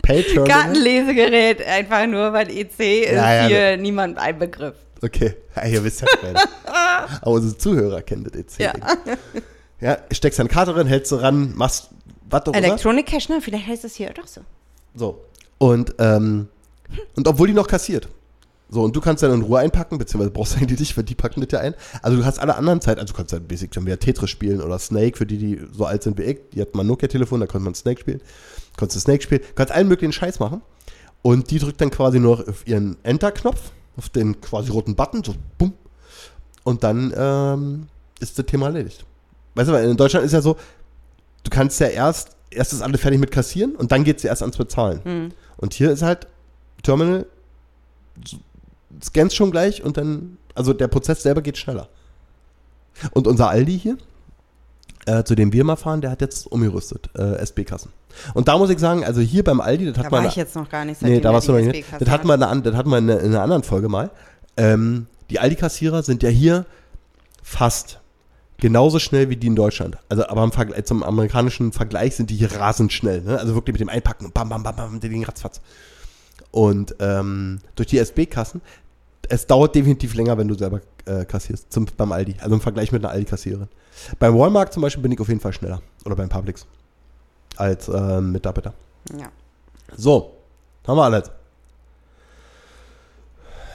Pay-Terminal? Kartenlesegerät, einfach nur, weil EC ist Ja, ja, hier niemand ein Begriff. Okay, ja, ihr wisst ja beide. Aber unsere Zuhörer kennen das EC. Ja. Ja, steckst deine Karte rein, hältst sie ran, machst was immer. Electronic Cash, ne? Vielleicht heißt das hier doch so. So. Und ähm, Und obwohl die noch kassiert. So, und du kannst dann in Ruhe einpacken, beziehungsweise brauchst du eigentlich nicht, weil die packen das ja ein. Also du hast alle anderen Zeit, also du kannst halt basic dann wieder Tetris spielen oder Snake, für die, die so alt sind wie ich. Die hat mal ein Nokia-Telefon, da konnte man Snake spielen. Konntest du Snake spielen, kannst allen möglichen Scheiß machen. Und die drückt dann quasi nur auf ihren Enter-Knopf, auf den quasi roten Button, so bumm. Und dann ähm, ist das Thema erledigt. Weißt du, weil in Deutschland ist ja so, du kannst ja erst, erst ist alles fertig mit kassieren und dann geht es ja erst ans Bezahlen. Und hier ist halt Terminal, scannst schon gleich und dann, also der Prozess selber geht schneller. Und unser Aldi hier, äh, zu dem wir mal fahren, der hat jetzt umgerüstet, äh, SB-Kassen. Und da muss ich sagen, also hier beim Aldi, das hat Da man. war ich jetzt noch gar nicht. Nee, da warst du noch nicht. Das hatten wir, hatten wir in, einer- in einer anderen Folge mal. Ähm, die Aldi-Kassierer sind ja hier fast genauso schnell wie die in Deutschland. Also, aber im Vergleich, zum amerikanischen Vergleich sind die hier rasend schnell. Ne? Also wirklich mit dem Einpacken, bam, bam, bam, bam, gehen ratzfatz. Und ähm, durch die SB-Kassen, es dauert definitiv länger, wenn du selber äh, kassierst, zum, beim Aldi. Also im Vergleich mit einer Aldi-Kassiererin. Beim Walmart zum Beispiel bin ich auf jeden Fall schneller. Oder beim Publix. Als ähm, Mitarbeiter. Ja. So, haben wir alles.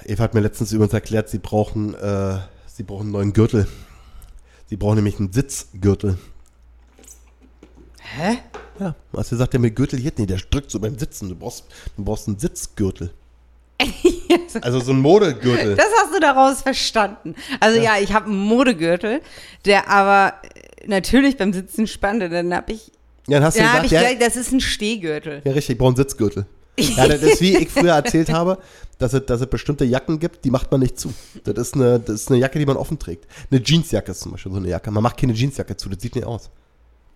Eva hat mir letztens übrigens erklärt, sie brauchen, äh, sie brauchen einen neuen Gürtel. Sie brauchen nämlich einen Sitzgürtel. Hä? Ja, hast du gesagt, der mit Gürtel geht nicht, der drückt so beim Sitzen. Du brauchst, du brauchst einen Sitzgürtel. Also so ein Modegürtel. Das hast du daraus verstanden. Also ja, ich habe einen Modegürtel, der aber äh, natürlich beim Sitzen spannt. Und Dann habe ich, Ja, dann hast du dann gesagt, ich ja, gleich, das ist ein Stehgürtel. ja richtig, ich brauche einen Sitzgürtel. Ja, das ist wie ich früher erzählt habe, dass es, dass es bestimmte Jacken gibt, die macht man nicht zu. Das ist, eine, das ist eine Jacke, die man offen trägt. Eine Jeansjacke ist zum Beispiel so eine Jacke. Man macht keine Jeansjacke zu, das sieht nicht aus.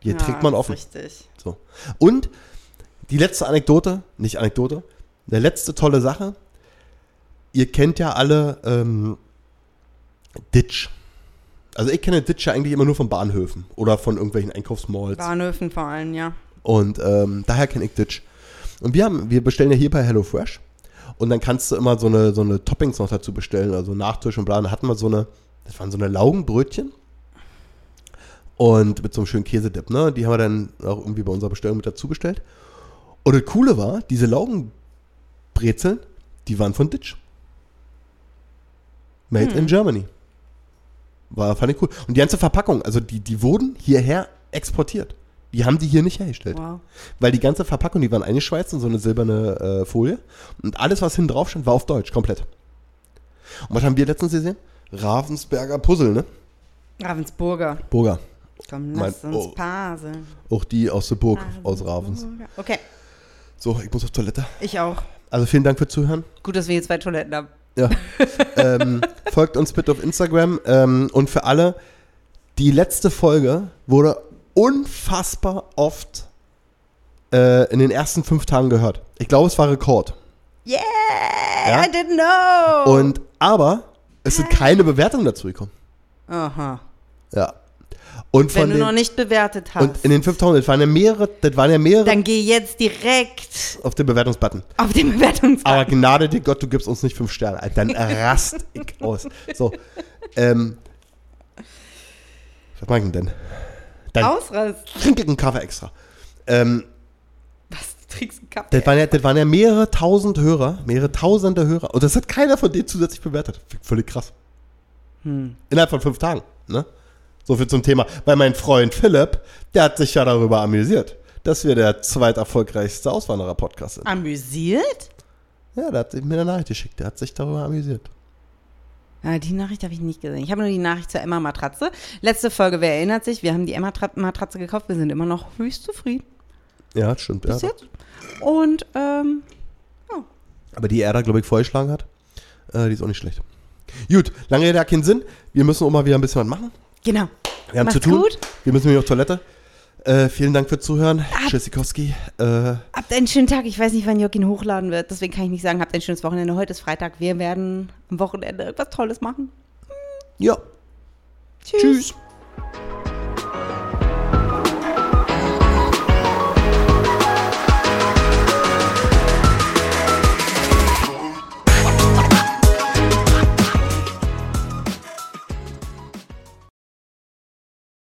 Die Ja, trägt man offen. Richtig. So. Und die letzte Anekdote, nicht Anekdote, eine letzte tolle Sache. Ihr kennt ja alle ähm, Ditch. Also ich kenne Ditch ja eigentlich immer nur von Bahnhöfen oder von irgendwelchen Einkaufsmalls. Bahnhöfen vor allem, ja. Und ähm, daher kenne ich Ditch. Und wir haben, wir bestellen ja hier bei HelloFresh. Und dann kannst du immer so eine, so eine Toppings noch dazu bestellen, also Nachtisch und bla. Da hatten wir so eine, das waren so eine Laugenbrötchen. Und mit so einem schönen Käsedip, ne? Die haben wir dann auch irgendwie bei unserer Bestellung mit dazu bestellt. Und das Coole war, diese Laugenbrezeln, die waren von Ditch. Made in Germany. War, fand ich cool. Und die ganze Verpackung, also die, die wurden hierher exportiert. Die haben die hier nicht hergestellt. Wow. Weil die ganze Verpackung, die waren eingeschweißt in so eine silberne äh, Folie. Und alles, was hinten drauf stand, war auf Deutsch, komplett. Und was haben wir letztens gesehen? Ravensberger Puzzle, ne? Ravensburger. Burger. Komm, Mein- lass uns oh. paseln. Auch die aus der Burg, aus Ravens. Okay, So, ich muss auf Toilette. ich auch. Also vielen Dank fürs Zuhören. Gut, dass wir hier zwei Toiletten haben. Ja. ähm, folgt uns bitte auf Instagram. Ähm, und für alle, die letzte Folge wurde unfassbar oft äh, in den ersten fünf Tagen gehört. Ich glaube, es war Rekord. Yeah, Ja? I didn't know. Und aber es sind keine Bewertungen dazu gekommen. Aha. Ja. Und Wenn du den, noch nicht bewertet hast, und in den 5000, das waren ja mehrere, das waren ja mehrere dann geh jetzt direkt auf den Bewertungsbutton. auf den Bewertungsbutton. Aber Gnade dir Gott, du gibst uns nicht fünf Sterne. Alter, Dann rast ich aus. So. Ähm, was mag ich denn? Dann Ausrast. trinke ich einen Kaffee extra. Ähm, Was? Du trinkst einen Kaffee? das, waren ja, das waren ja mehrere tausend Hörer, mehrere tausende Hörer. Und das hat keiner von denen zusätzlich bewertet. Völlig krass. Hm. Innerhalb von fünf Tagen. Ne? So viel zum Thema. Weil mein Freund Philipp, der hat sich ja darüber amüsiert, dass wir der zweiterfolgreichste Auswanderer-Podcast sind. Amüsiert? Ja, der hat mir eine Nachricht geschickt. Der hat sich darüber amüsiert. Ja, die Nachricht habe ich nicht gesehen. Ich habe nur die Nachricht zur Emma-Matratze. Letzte Folge, wer erinnert sich? Wir haben die Emma-Matratze gekauft. Wir sind immer noch höchst zufrieden Ja, stimmt. Ja. bis jetzt. Und, ähm, Aber die er da, glaube ich, vorgeschlagen hat, äh, die ist auch nicht schlecht. Gut, lange Rede keinen Sinn. Wir müssen auch mal wieder ein bisschen was machen. Genau. Wir haben Macht's zu tun. gut. Wir müssen wieder auf Toilette. Äh, vielen Dank fürs Zuhören. Tschüssikowski. Äh, Habt einen schönen Tag. Ich weiß nicht, wann Jörg ihn hochladen wird. Deswegen kann ich nicht sagen, habt ein schönes Wochenende. Heute ist Freitag. Wir werden am Wochenende etwas Tolles machen. ja. Tschüss. Tschüss.